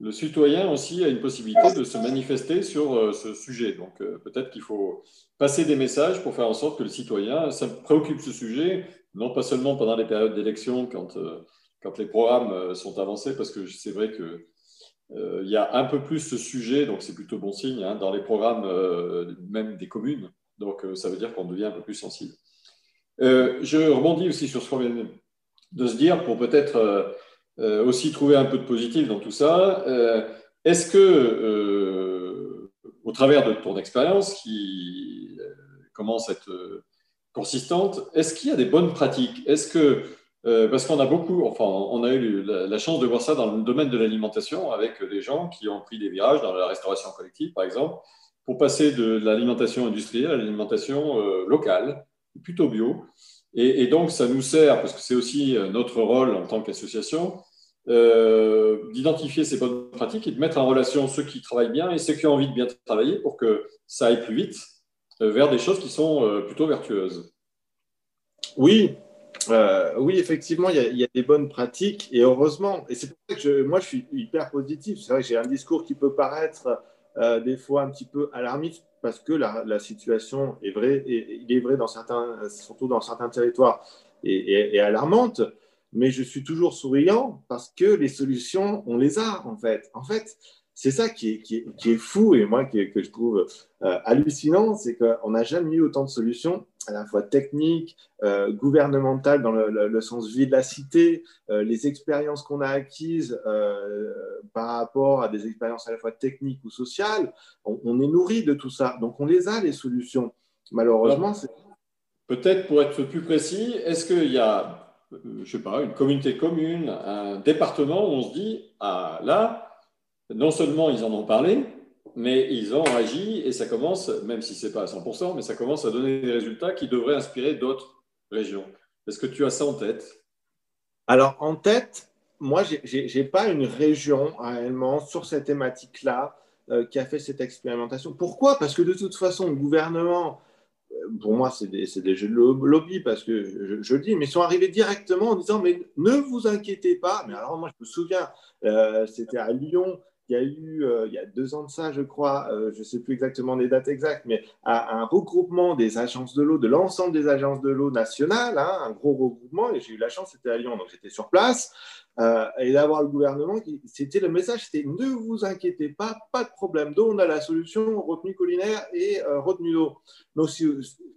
le citoyen aussi a une possibilité de se manifester sur euh, ce sujet. Donc peut-être qu'il faut passer des messages pour faire en sorte que le citoyen ça préoccupe ce sujet, non pas seulement pendant les périodes d'élection, quand, les programmes sont avancés, parce que c'est vrai que il y a un peu plus ce sujet, donc c'est plutôt bon signe, hein, dans les programmes euh, même des communes. Donc euh, ça veut dire qu'on devient un peu plus sensible. je rebondis aussi sur ce qu'on vient de se dire pour peut-être aussi trouver un peu de positif dans tout ça. Est-ce que, au travers de ton expérience qui commence à être consistante, est-ce qu'il y a des bonnes pratiques? Est-ce que euh, parce qu'on a beaucoup, enfin, on a eu la, chance de voir ça dans le domaine de l'alimentation avec des gens qui ont pris des virages dans la restauration collective, par exemple, pour passer de l'alimentation industrielle à l'alimentation euh, locale, plutôt bio. Et, donc, ça nous sert, parce que c'est aussi euh, notre rôle en tant qu'association, d'identifier ces bonnes pratiques et de mettre en relation ceux qui travaillent bien et ceux qui ont envie de bien travailler pour que ça aille plus vite vers des choses qui sont plutôt vertueuses. Oui, euh, oui, effectivement, il y, a, des bonnes pratiques et heureusement. Et c'est pour ça que moi, je suis hyper positif. C'est vrai que j'ai un discours qui peut paraître euh, des fois un petit peu alarmiste parce que la, situation est vraie, et, il est vrai dans certains, surtout dans certains territoires, et, alarmante. Mais je suis toujours souriant parce que les solutions, on les a en fait. En fait, c'est ça qui est, fou et moi que, que je trouve euh, hallucinant, c'est qu'on n'a jamais eu autant de solutions, à la fois techniques, euh, gouvernementales dans le, sens vie de la cité, euh, les expériences qu'on a acquises par rapport à des expériences à la fois techniques ou sociales, on, est nourri de tout ça. Donc on les a, les solutions. Malheureusement, c'est... Peut-être pour être plus précis, est-ce qu'il y a, je sais pas, une communauté commune, un département où on se dit, ah là, non seulement ils en ont parlé, mais ils ont agi et ça commence, même si ce n'est pas à 100%, mais ça commence à donner des résultats qui devraient inspirer d'autres régions. Est-ce que tu as ça en tête? Alors, en tête, moi, je n'ai pas une région réellement sur cette thématique-là euh, qui a fait cette expérimentation. Pourquoi? Parce que de toute façon, le gouvernement, euh, pour moi, c'est des, des, jeux de lobby, parce que je, le dis, mais ils sont arrivés directement en disant, mais ne vous inquiétez pas. Mais alors, moi, je me souviens, euh, c'était à Lyon, il y a eu, euh, il y a deux ans de ça, je crois, euh, je ne sais plus exactement les dates exactes, mais à, un regroupement des agences de l'eau, de l'ensemble des agences de l'eau nationales, hein, un gros regroupement, et j'ai eu la chance, c'était à Lyon, donc j'étais sur place, euh, et d'avoir le gouvernement, c'était le message, c'était ne vous inquiétez pas, pas de problème d'eau, on a la solution, retenue collinaire et retenue d'eau.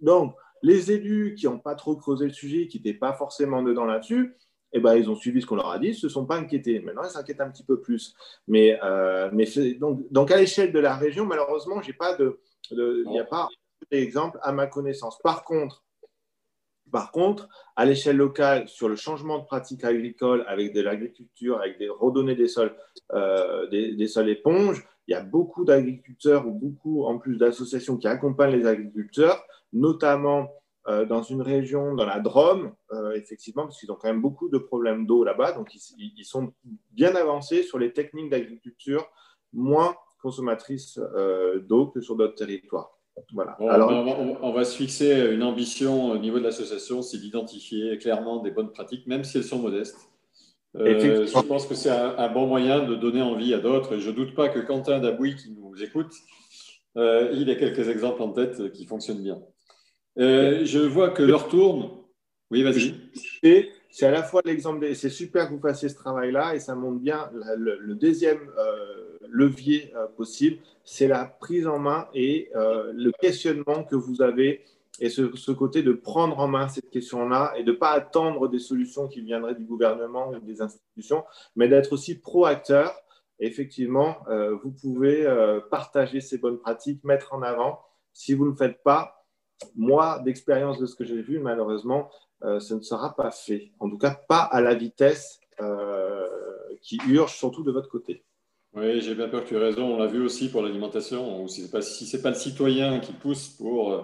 Donc, les élus qui n'ont pas trop creusé le sujet, qui n'étaient pas forcément dedans là-dessus, eh ben, ils ont suivi ce qu'on leur a dit, ils ne se sont pas inquiétés. Maintenant, ils s'inquiètent un petit peu plus. Mais, euh, donc, à l'échelle de la région, malheureusement, il n'y a pas d'exemple à ma connaissance. Par contre, par contre, à l'échelle locale, sur le changement de pratique agricole avec de l'agriculture, avec des redonnées des sols, euh, des, sols éponges, il y a beaucoup d'agriculteurs ou beaucoup en plus d'associations qui accompagnent les agriculteurs, notamment euh, dans une région, dans la Drôme, euh, effectivement, parce qu'ils ont quand même beaucoup de problèmes d'eau là-bas, donc ils, sont bien avancés sur les techniques d'agriculture moins consommatrices euh, d'eau que sur d'autres territoires. Voilà. Alors, on, va, se fixer une ambition au niveau de l'association, c'est d'identifier clairement des bonnes pratiques, même si elles sont modestes. je pense que c'est un, bon moyen de donner envie à d'autres. je ne doute pas que Quentin Dabouy, qui nous écoute, il ait quelques exemples en tête qui fonctionnent bien. Euh, je vois que leur tourne. Oui, vas-y. C'est à la fois l'exemple, c'est super que vous fassiez ce travail-là et ça montre bien le, deuxième euh, levier euh, possible, c'est la prise en main et le questionnement que vous avez et ce, côté de prendre en main cette question-là et de ne pas attendre des solutions qui viendraient du gouvernement ou des institutions, mais d'être aussi pro-acteur. Effectivement, vous pouvez partager ces bonnes pratiques, mettre en avant. Si vous ne le faites pas, moi, d'expérience de ce que j'ai vu, malheureusement, euh, ce ne sera pas fait. En tout cas, pas à la vitesse euh, qui urge, surtout de votre côté. Oui, j'ai bien peur que tu aies raison. On l'a vu aussi pour l'alimentation. Si ce n'est pas, le citoyen qui pousse pour, euh,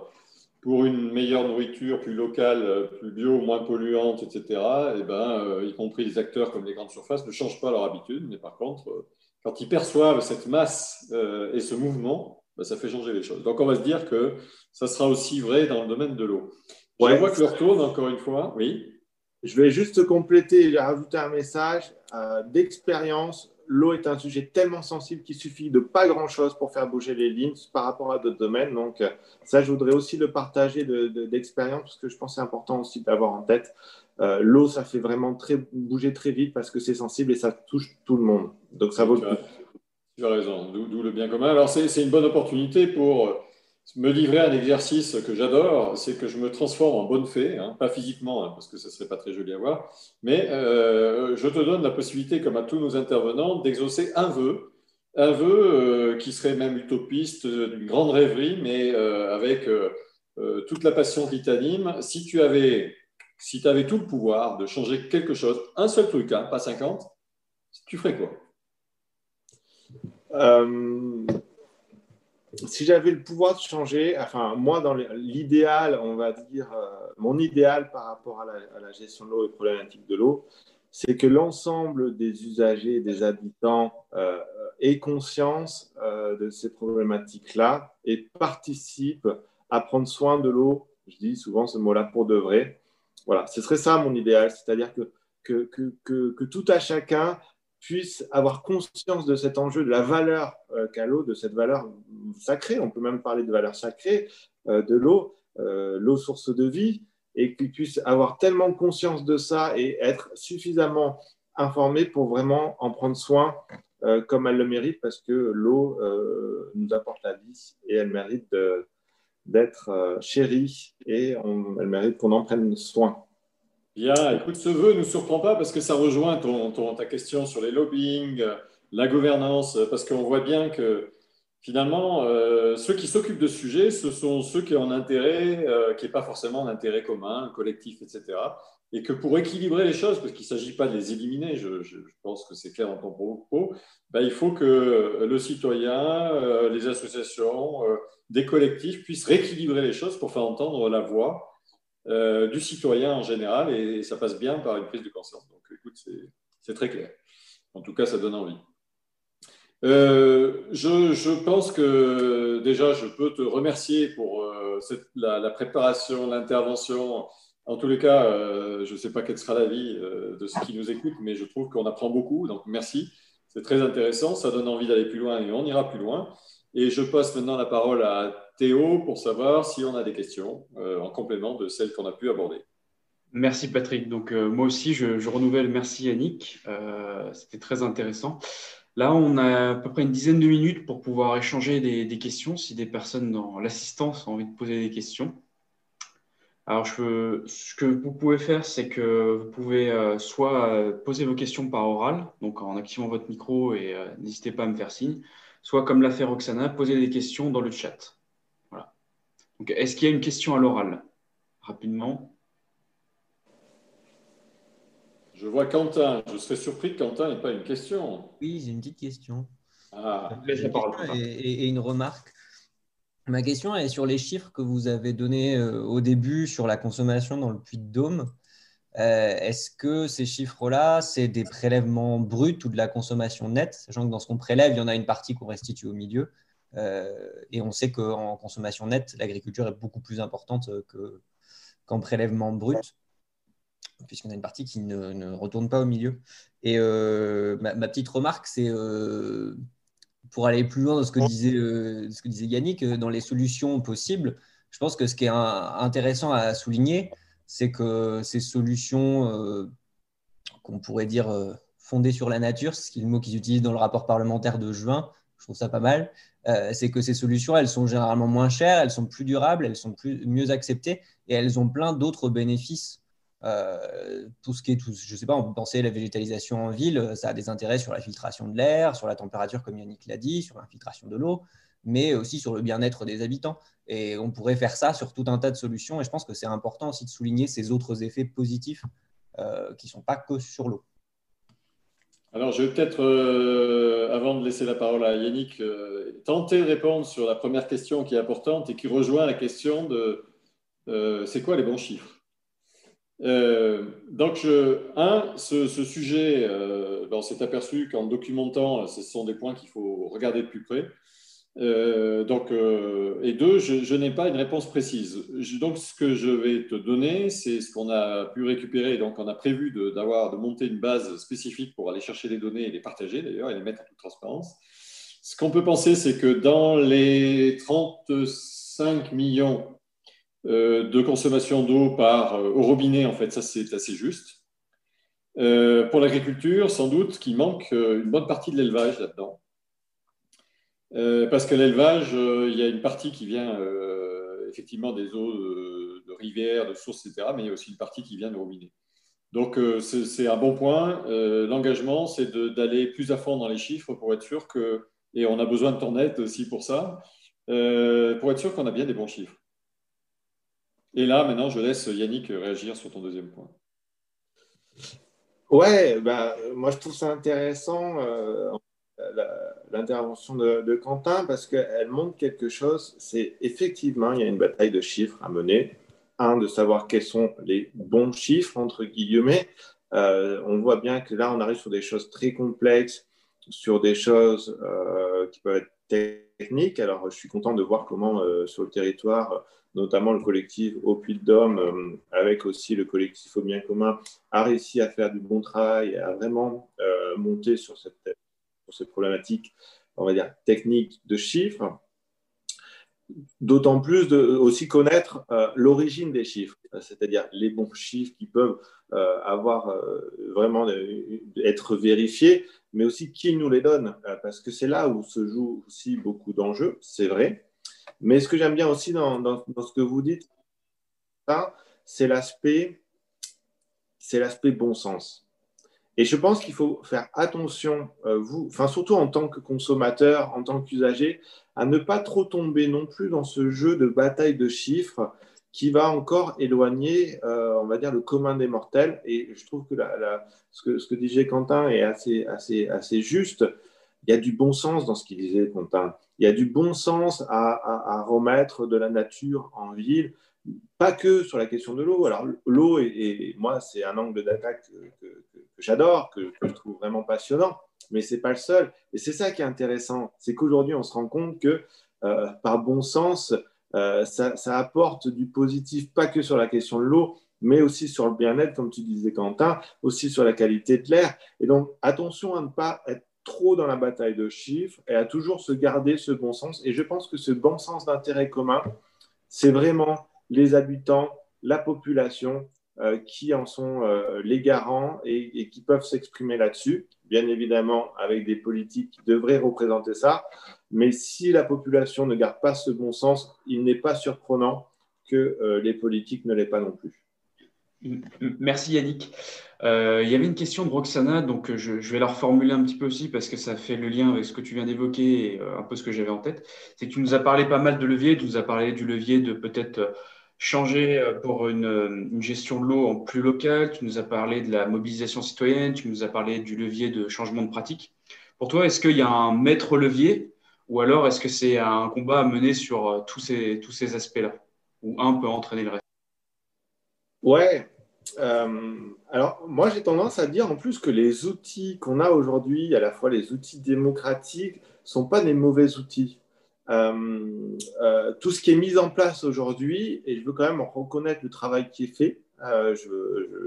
pour une meilleure nourriture plus locale, plus bio, moins polluante, etc., et eh ben, y compris les acteurs comme les grandes surfaces ne changent pas leur habitude. Mais par contre, quand ils perçoivent cette masse et ce mouvement, ben, ça fait changer les choses. Donc on va se dire que ça sera aussi vrai dans le domaine de l'eau. Je vois que le retourne encore une fois. Oui. Je vais juste compléter et rajouter un message euh, d'expérience. L'eau est un sujet tellement sensible qu'il suffit de pas grand-chose pour faire bouger les lignes par rapport à d'autres domaines. Donc, euh, ça, je voudrais aussi le partager d'expérience parce que je pense que c'est important aussi d'avoir en tête. Euh, l'eau, ça fait vraiment très, bouger très vite parce que c'est sensible et ça touche tout le monde. Donc, ça vaut le coup. Tu as raison, d'où le bien commun. Alors, c'est une bonne opportunité pour me livrer un exercice que j'adore, c'est que je me transforme en bonne fée, hein, pas physiquement, hein, parce que ce ne serait pas très joli à voir, mais euh, je te donne la possibilité, comme à tous nos intervenants, d'exaucer un vœu, un vœu euh, qui serait même utopiste, d'une grande rêverie, mais euh, avec toute la passion qui t'anime. Si tu avais, si avais tout le pouvoir de changer quelque chose, un seul truc, hein, pas 50, tu ferais quoi? Si j'avais le pouvoir de changer, enfin, moi, dans l'idéal, on va dire, euh, mon idéal par rapport à la, gestion de l'eau et problématique de l'eau, c'est que l'ensemble des usagers, des habitants euh, aient conscience euh, de ces problématiques-là et participent à prendre soin de l'eau. Je dis souvent ce mot-là pour de vrai. Voilà, ce serait ça mon idéal, c'est-à-dire que que, que, que, tout à chacun puisse avoir conscience de cet enjeu, de la valeur euh, qu'a l'eau, de cette valeur sacrée, on peut même parler de valeur sacrée euh, de l'eau, euh, l'eau source de vie, et qu'il puisse avoir tellement conscience de ça et être suffisamment informé pour vraiment en prendre soin comme elle le mérite parce que l'eau nous apporte la vie et elle mérite d'être chérie et elle mérite qu'on en prenne soin. Bien, écoute, ce vœu ne nous surprend pas parce que ça rejoint ton, ta question sur les lobbying, la gouvernance, parce qu'on voit bien que finalement, euh, ceux qui s'occupent de ce sujet, ce sont ceux qui ont un intérêt euh, qui n'est pas forcément un intérêt commun, un collectif, etc. Et que pour équilibrer les choses, parce qu'il ne s'agit pas de les éliminer, je, pense que c'est clair dans ton propos, ben, il faut que le citoyen, euh, les associations, des collectifs puissent rééquilibrer les choses pour faire entendre la voix du citoyen en général, et, ça passe bien par une prise de conscience. Donc écoute, c'est très clair. En tout cas, ça donne envie. Euh, je, pense que déjà, je peux te remercier pour euh, la, préparation, l'intervention. En tous les cas, euh, je ne sais pas quelle sera la vie de ceux qui nous écoutent, mais je trouve qu'on apprend beaucoup. Donc, merci. C'est très intéressant. Ça donne envie d'aller plus loin et on ira plus loin. Et je passe maintenant la parole à Théo pour savoir si on a des questions en complément de celles qu'on a pu aborder. Merci Patrick. Donc moi aussi, je, renouvelle merci Yannick. C'était très intéressant. Là, on a à peu près une dizaine de minutes pour pouvoir échanger des, questions si des personnes dans l'assistance ont envie de poser des questions. Alors, ce que vous pouvez faire, c'est que vous pouvez euh, soit euh, poser vos questions par oral, donc en activant votre micro et euh, n'hésitez pas à me faire signe, soit comme l'a fait Roxana, poser des questions dans le chat. Voilà. Donc, est-ce qu'il y a une question à l'oral? Rapidement. Je vois Quentin. Je serais surpris que Quentin n'ait pas une question. Oui, j'ai une petite question. Ah, et, une remarque. Ma question est sur les chiffres que vous avez donnés euh, au début sur la consommation dans le puits de Dôme. Euh, est-ce que ces chiffres-là, c'est des prélèvements bruts ou de la consommation nette? Sachant que dans ce qu'on prélève, il y en a une partie qu'on restitue au milieu. Euh, et on sait qu'en consommation nette, l'agriculture est beaucoup plus importante qu'en prélèvement brut puisqu'on a une partie qui ne, retourne pas au milieu. Et euh, ma, petite remarque, c'est pour aller plus loin dans ce que disait, ce que disait Yannick, dans les solutions possibles, je pense que ce qui est intéressant à souligner, c'est que ces solutions qu'on pourrait dire fondées sur la nature, c'est le mot qu'ils utilisent dans le rapport parlementaire de juin, je trouve ça pas mal, c'est que ces solutions, elles sont généralement moins chères, elles sont plus durables, elles sont plus, mieux acceptées et elles ont plein d'autres bénéfices. Euh, tout ce qui est, tout, je sais pas, on peut penser la végétalisation en ville, ça a des intérêts sur la filtration de l'air, sur la température, comme Yannick l'a dit, sur l'infiltration de l'eau, mais aussi sur le bien-être des habitants. Et on pourrait faire ça sur tout un tas de solutions. Et je pense que c'est important aussi de souligner ces autres effets positifs euh, qui ne sont pas que sur l'eau. Alors, je vais peut-être, euh, avant de laisser la parole à Yannick, tenter de répondre sur la première question qui est importante et qui rejoint la question de c'est quoi les bons chiffres? Euh, donc, un, ce, sujet, euh, ben, on s'est aperçu qu'en documentant, ce sont des points qu'il faut regarder de plus près. Euh, donc, et deux, je, n'ai pas une réponse précise. donc, ce que je vais te donner, c'est ce qu'on a pu récupérer. Donc, on a prévu d'avoir de, monter une base spécifique pour aller chercher les données et les partager d'ailleurs et les mettre en toute transparence. Ce qu'on peut penser, c'est que dans les 35 millions euh, de consommation d'eau par euh, au robinet, en fait, ça c'est assez juste. Euh, pour l'agriculture, sans doute qu'il manque une bonne partie de l'élevage là-dedans. Parce que l'élevage, il y a une partie qui vient effectivement des eaux de, rivières, de sources, etc., mais il y a aussi une partie qui vient de robinet. Donc c'est un bon point. L'engagement, c'est d'aller plus à fond dans les chiffres pour être sûr que, et on a besoin de ton aide aussi pour ça, pour être sûr qu'on a bien des bons chiffres. Et là, maintenant, je laisse Yannick réagir sur ton deuxième point. Ouais, bah, moi je trouve ça intéressant euh, l'intervention de, Quentin parce qu'elle montre quelque chose. C'est effectivement, il y a une bataille de chiffres à mener. Un, de savoir quels sont les bons chiffres, entre guillemets. Euh, on voit bien que là, on arrive sur des choses très complexes, sur des choses euh, qui peuvent être techniques. Alors, je suis content de voir comment sur le territoire, notamment le collectif Au Puy de Dôme, euh, avec aussi le collectif Au Bien Commun, a réussi à faire du bon travail à vraiment euh, monter sur cette, sur cette problématique, on va dire, technique de chiffres. d'autant plus de aussi connaître l'origine des chiffres, c'est-à-dire les bons chiffres qui peuvent avoir vraiment être vérifiés, mais aussi qui nous les donne, parce que c'est là où se joue aussi beaucoup d'enjeux, c'est vrai. Mais ce que j'aime bien aussi dans, dans, ce que vous dites, c'est l'aspect, c'est l'aspect bon sens. Et je pense qu'il faut faire attention, euh, vous, enfin surtout en tant que consommateur, en tant qu'usager, à ne pas trop tomber non plus dans ce jeu de bataille de chiffres qui va encore éloigner, euh, on va dire, le commun des mortels. Et je trouve que, ce, que disait Quentin est assez, juste. Il y a du bon sens dans ce qu'il disait, Quentin. Il y a du bon sens à remettre de la nature en ville pas que sur la question de l'eau. Alors, l'eau, et, moi, c'est un angle d'attaque que, j'adore, que, je trouve vraiment passionnant, mais ce n'est pas le seul. Et c'est ça qui est intéressant, c'est qu'aujourd'hui, on se rend compte que, euh, par bon sens, euh, ça, apporte du positif, pas que sur la question de l'eau, mais aussi sur le bien-être, comme tu disais, Quentin, aussi sur la qualité de l'air. Et donc, attention à ne pas être trop dans la bataille de chiffres et à toujours se garder ce bon sens. Et je pense que ce bon sens d'intérêt commun, c'est vraiment les habitants, la population euh, qui en sont euh, les garants et, qui peuvent s'exprimer là-dessus, bien évidemment avec des politiques qui devraient représenter ça. Mais si la population ne garde pas ce bon sens, il n'est pas surprenant que euh, les politiques ne l'aient pas non plus. Merci Yannick. il y avait une question de Roxana, donc je, vais la reformuler un petit peu aussi parce que ça fait le lien avec ce que tu viens d'évoquer et un peu ce que j'avais en tête. C'est que tu nous as parlé pas mal de leviers, tu nous as parlé du levier de peut-être changer euh, pour une, gestion de l'eau en plus locale. Tu nous as parlé de la mobilisation citoyenne, tu nous as parlé du levier de changement de pratique. Pour toi, est-ce qu'il y a un maître levier ou alors est-ce que c'est un combat à mener sur euh, tous ces, tous ces aspects-là Ou un peut entraîner le reste? Ouais. Euh, alors, moi, j'ai tendance à dire en plus que les outils qu'on a aujourd'hui, à la fois les outils démocratiques, ne sont pas des mauvais outils. Euh, euh, tout ce qui est mis en place aujourd'hui, et je veux quand même reconnaître le travail qui est fait. Euh,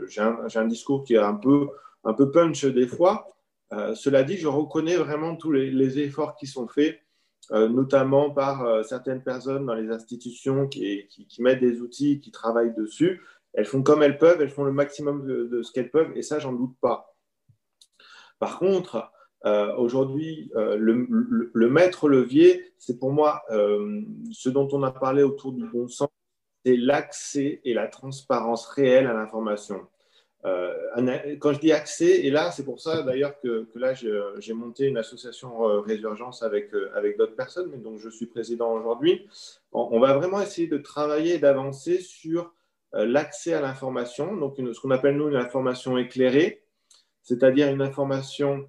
j'ai un, discours qui est un peu, un peu punch des fois. cela dit, je reconnais vraiment tous les, efforts qui sont faits, notamment par certaines personnes dans les institutions qui, qui, mettent des outils, qui travaillent dessus. Elles font comme elles peuvent, elles font le maximum de ce qu'elles peuvent, et ça, j'en doute pas. Par contre, euh, aujourd'hui, euh, le, maître levier, c'est pour moi euh, ce dont on a parlé autour du bon sens, c'est l'accès et la transparence réelle à l'information. quand je dis accès, et là, c'est pour ça d'ailleurs que, là, j'ai monté une association Résurgence avec, avec d'autres personnes, mais dont je suis président aujourd'hui. On, on, va vraiment essayer de travailler et d'avancer sur l'accès à l'information, donc ce qu'on appelle nous une information éclairée, c'est-à-dire une information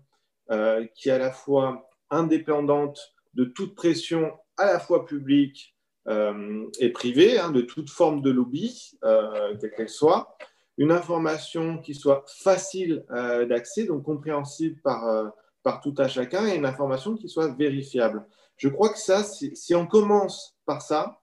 euh, qui est à la fois indépendante de toute pression à la fois publique euh, et privée, hein, de toute forme de lobby, euh, quelle qu'elle soit, une information qui soit facile d'accès, donc compréhensible par, par tout à chacun, et une information qui soit vérifiable. Je crois que ça, si on commence par ça,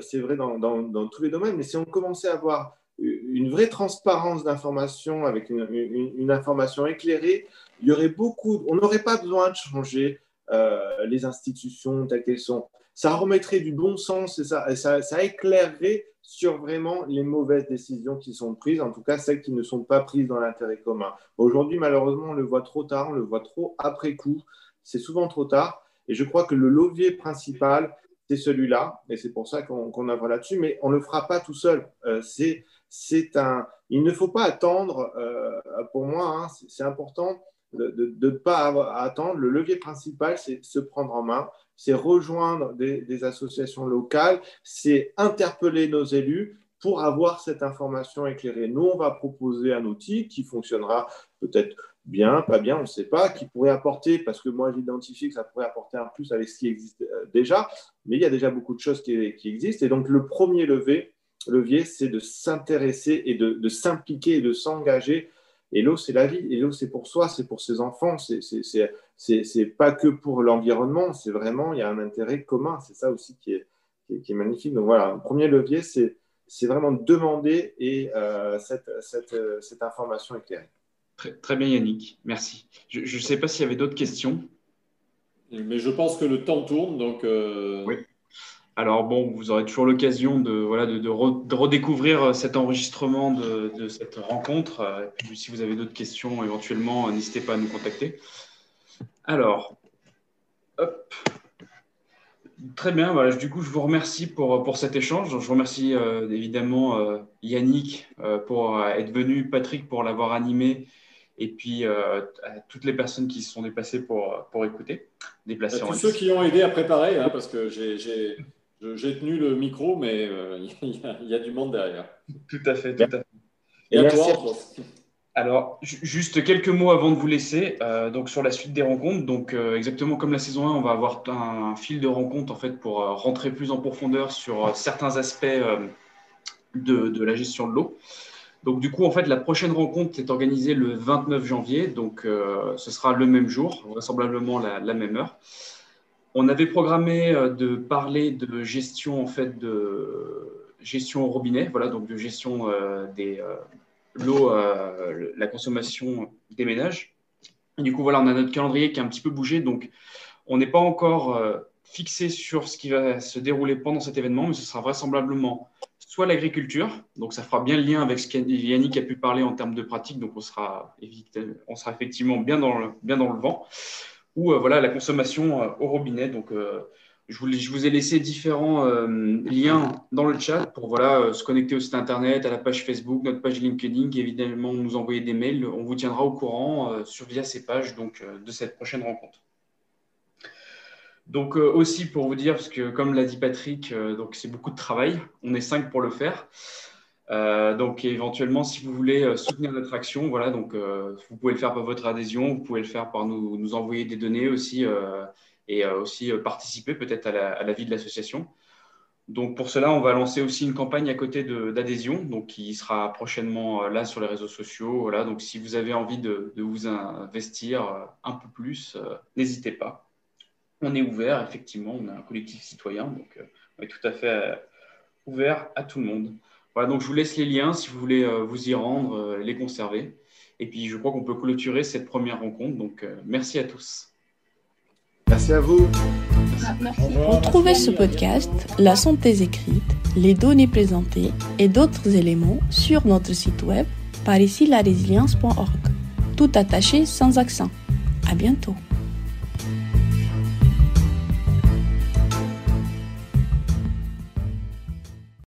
c'est vrai dans, dans, tous les domaines, mais si on commençait à avoir une vraie transparence d'information avec une, une, information éclairée, il y aurait beaucoup, on n'aurait pas besoin de changer euh, les institutions telles qu'elles sont. Ça remettrait du bon sens et ça, ça, ça, éclairerait sur vraiment les mauvaises décisions qui sont prises, en tout cas celles qui ne sont pas prises dans l'intérêt commun. Aujourd'hui, malheureusement, on le voit trop tard, on le voit trop après coup. C'est souvent trop tard. Et je crois que le levier principal, c'est celui-là. Et c'est pour ça qu'on qu œuvre là-dessus. Mais on ne le fera pas tout seul. Euh, c'est un. Il ne faut pas attendre. Euh, pour moi, hein, c'est important de ne pas attendre. Le levier principal, c'est se prendre en main, c'est rejoindre des, associations locales, c'est interpeller nos élus pour avoir cette information éclairée. Nous, on va proposer un outil qui fonctionnera peut-être bien, pas bien, on ne sait pas, qui pourrait apporter, parce que moi j'identifie que ça pourrait apporter un plus avec ce qui existe euh, déjà, mais il y a déjà beaucoup de choses qui, existent. Et donc le premier levier, levier c'est de s'intéresser et de s'impliquer et de s'engager et l'eau, c'est la vie. Et l'eau, c'est pour soi, c'est pour ses enfants. C'est pas que pour l'environnement. C'est vraiment, il y a un intérêt commun. C'est ça aussi qui est, qui est, magnifique. Donc voilà, le premier levier, c'est vraiment demander et euh, cette, cette, cette, information éclairée. Très, très bien, Yannick. Merci. Je ne sais pas s'il y avait d'autres questions. Mais je pense que le temps tourne. Donc, euh, oui. Alors bon, vous aurez toujours l'occasion de, voilà, de, redécouvrir cet enregistrement de, cette rencontre. Et puis, si vous avez d'autres questions, éventuellement, n'hésitez pas à nous contacter. Alors, hop. Très bien, voilà. du coup, je vous remercie pour, pour cet échange. Je vous remercie euh, évidemment euh, Yannick euh, pour être venu, Patrick pour l'avoir animé, et puis à toutes les personnes qui se sont déplacées pour, pour écouter. Déplacés tous ceux qui ont aidé à préparer, hein, parce que j'ai tenu le micro, mais il y, a du monde derrière. Tout à fait, tout à fait. Et, à toi, alors, juste quelques mots avant de vous laisser. Euh, donc sur la suite des rencontres, donc euh, exactement comme la saison 1, on va avoir un, fil de rencontres en fait pour euh, rentrer plus en profondeur sur certains aspects de, la gestion de l'eau. Donc du coup, en fait, la prochaine rencontre est organisée le 29 janvier, donc ce sera le même jour, vraisemblablement la, la, même heure. On avait programmé de parler de gestion en fait de gestion au robinet, voilà, donc de gestion des l'eau, euh, la consommation des ménages. du coup, voilà, on a notre calendrier qui a un petit peu bougé, donc on n'est pas encore euh, fixé sur ce qui va se dérouler pendant cet événement, mais ce sera vraisemblablement soit l'agriculture, donc ça fera bien le lien avec ce qu'Yannick a pu parler en termes de pratique, donc on sera, on sera effectivement bien dans le, bien dans le vent, ou euh, voilà la consommation au robinet, donc je vous, ai laissé différents euh, liens dans le chat pour voilà, euh, se connecter au site internet, à la page Facebook, notre page LinkedIn, évidemment nous envoyer des mails. On vous tiendra au courant euh, sur via ces pages de cette prochaine rencontre. Donc aussi pour vous dire, parce que comme l'a dit Patrick, c'est beaucoup de travail. On est cinq pour le faire. Donc éventuellement, si vous voulez soutenir notre action, voilà, donc vous pouvez le faire par votre adhésion, vous pouvez le faire par nous, envoyer des données aussi et euh, aussi euh, participer peut-être à la, vie de l'association. Donc pour cela, on va lancer aussi une campagne à côté d'adhésion, donc qui sera prochainement euh, là sur les réseaux sociaux. Voilà, donc si vous avez envie de, vous investir un peu plus, n'hésitez pas. On est ouvert, effectivement, on a un collectif citoyen, donc on est tout à fait ouvert à tout le monde. Voilà, donc je vous laisse les liens si vous voulez vous y rendre, les conserver. Et puis je crois qu'on peut clôturer cette première rencontre. Donc merci à tous. Merci à vous. Retrouvez ce podcast, la synthèse écrite, les données présentées et d'autres éléments sur notre site web par ici la résilience.org. Tout attaché sans accent. À bientôt.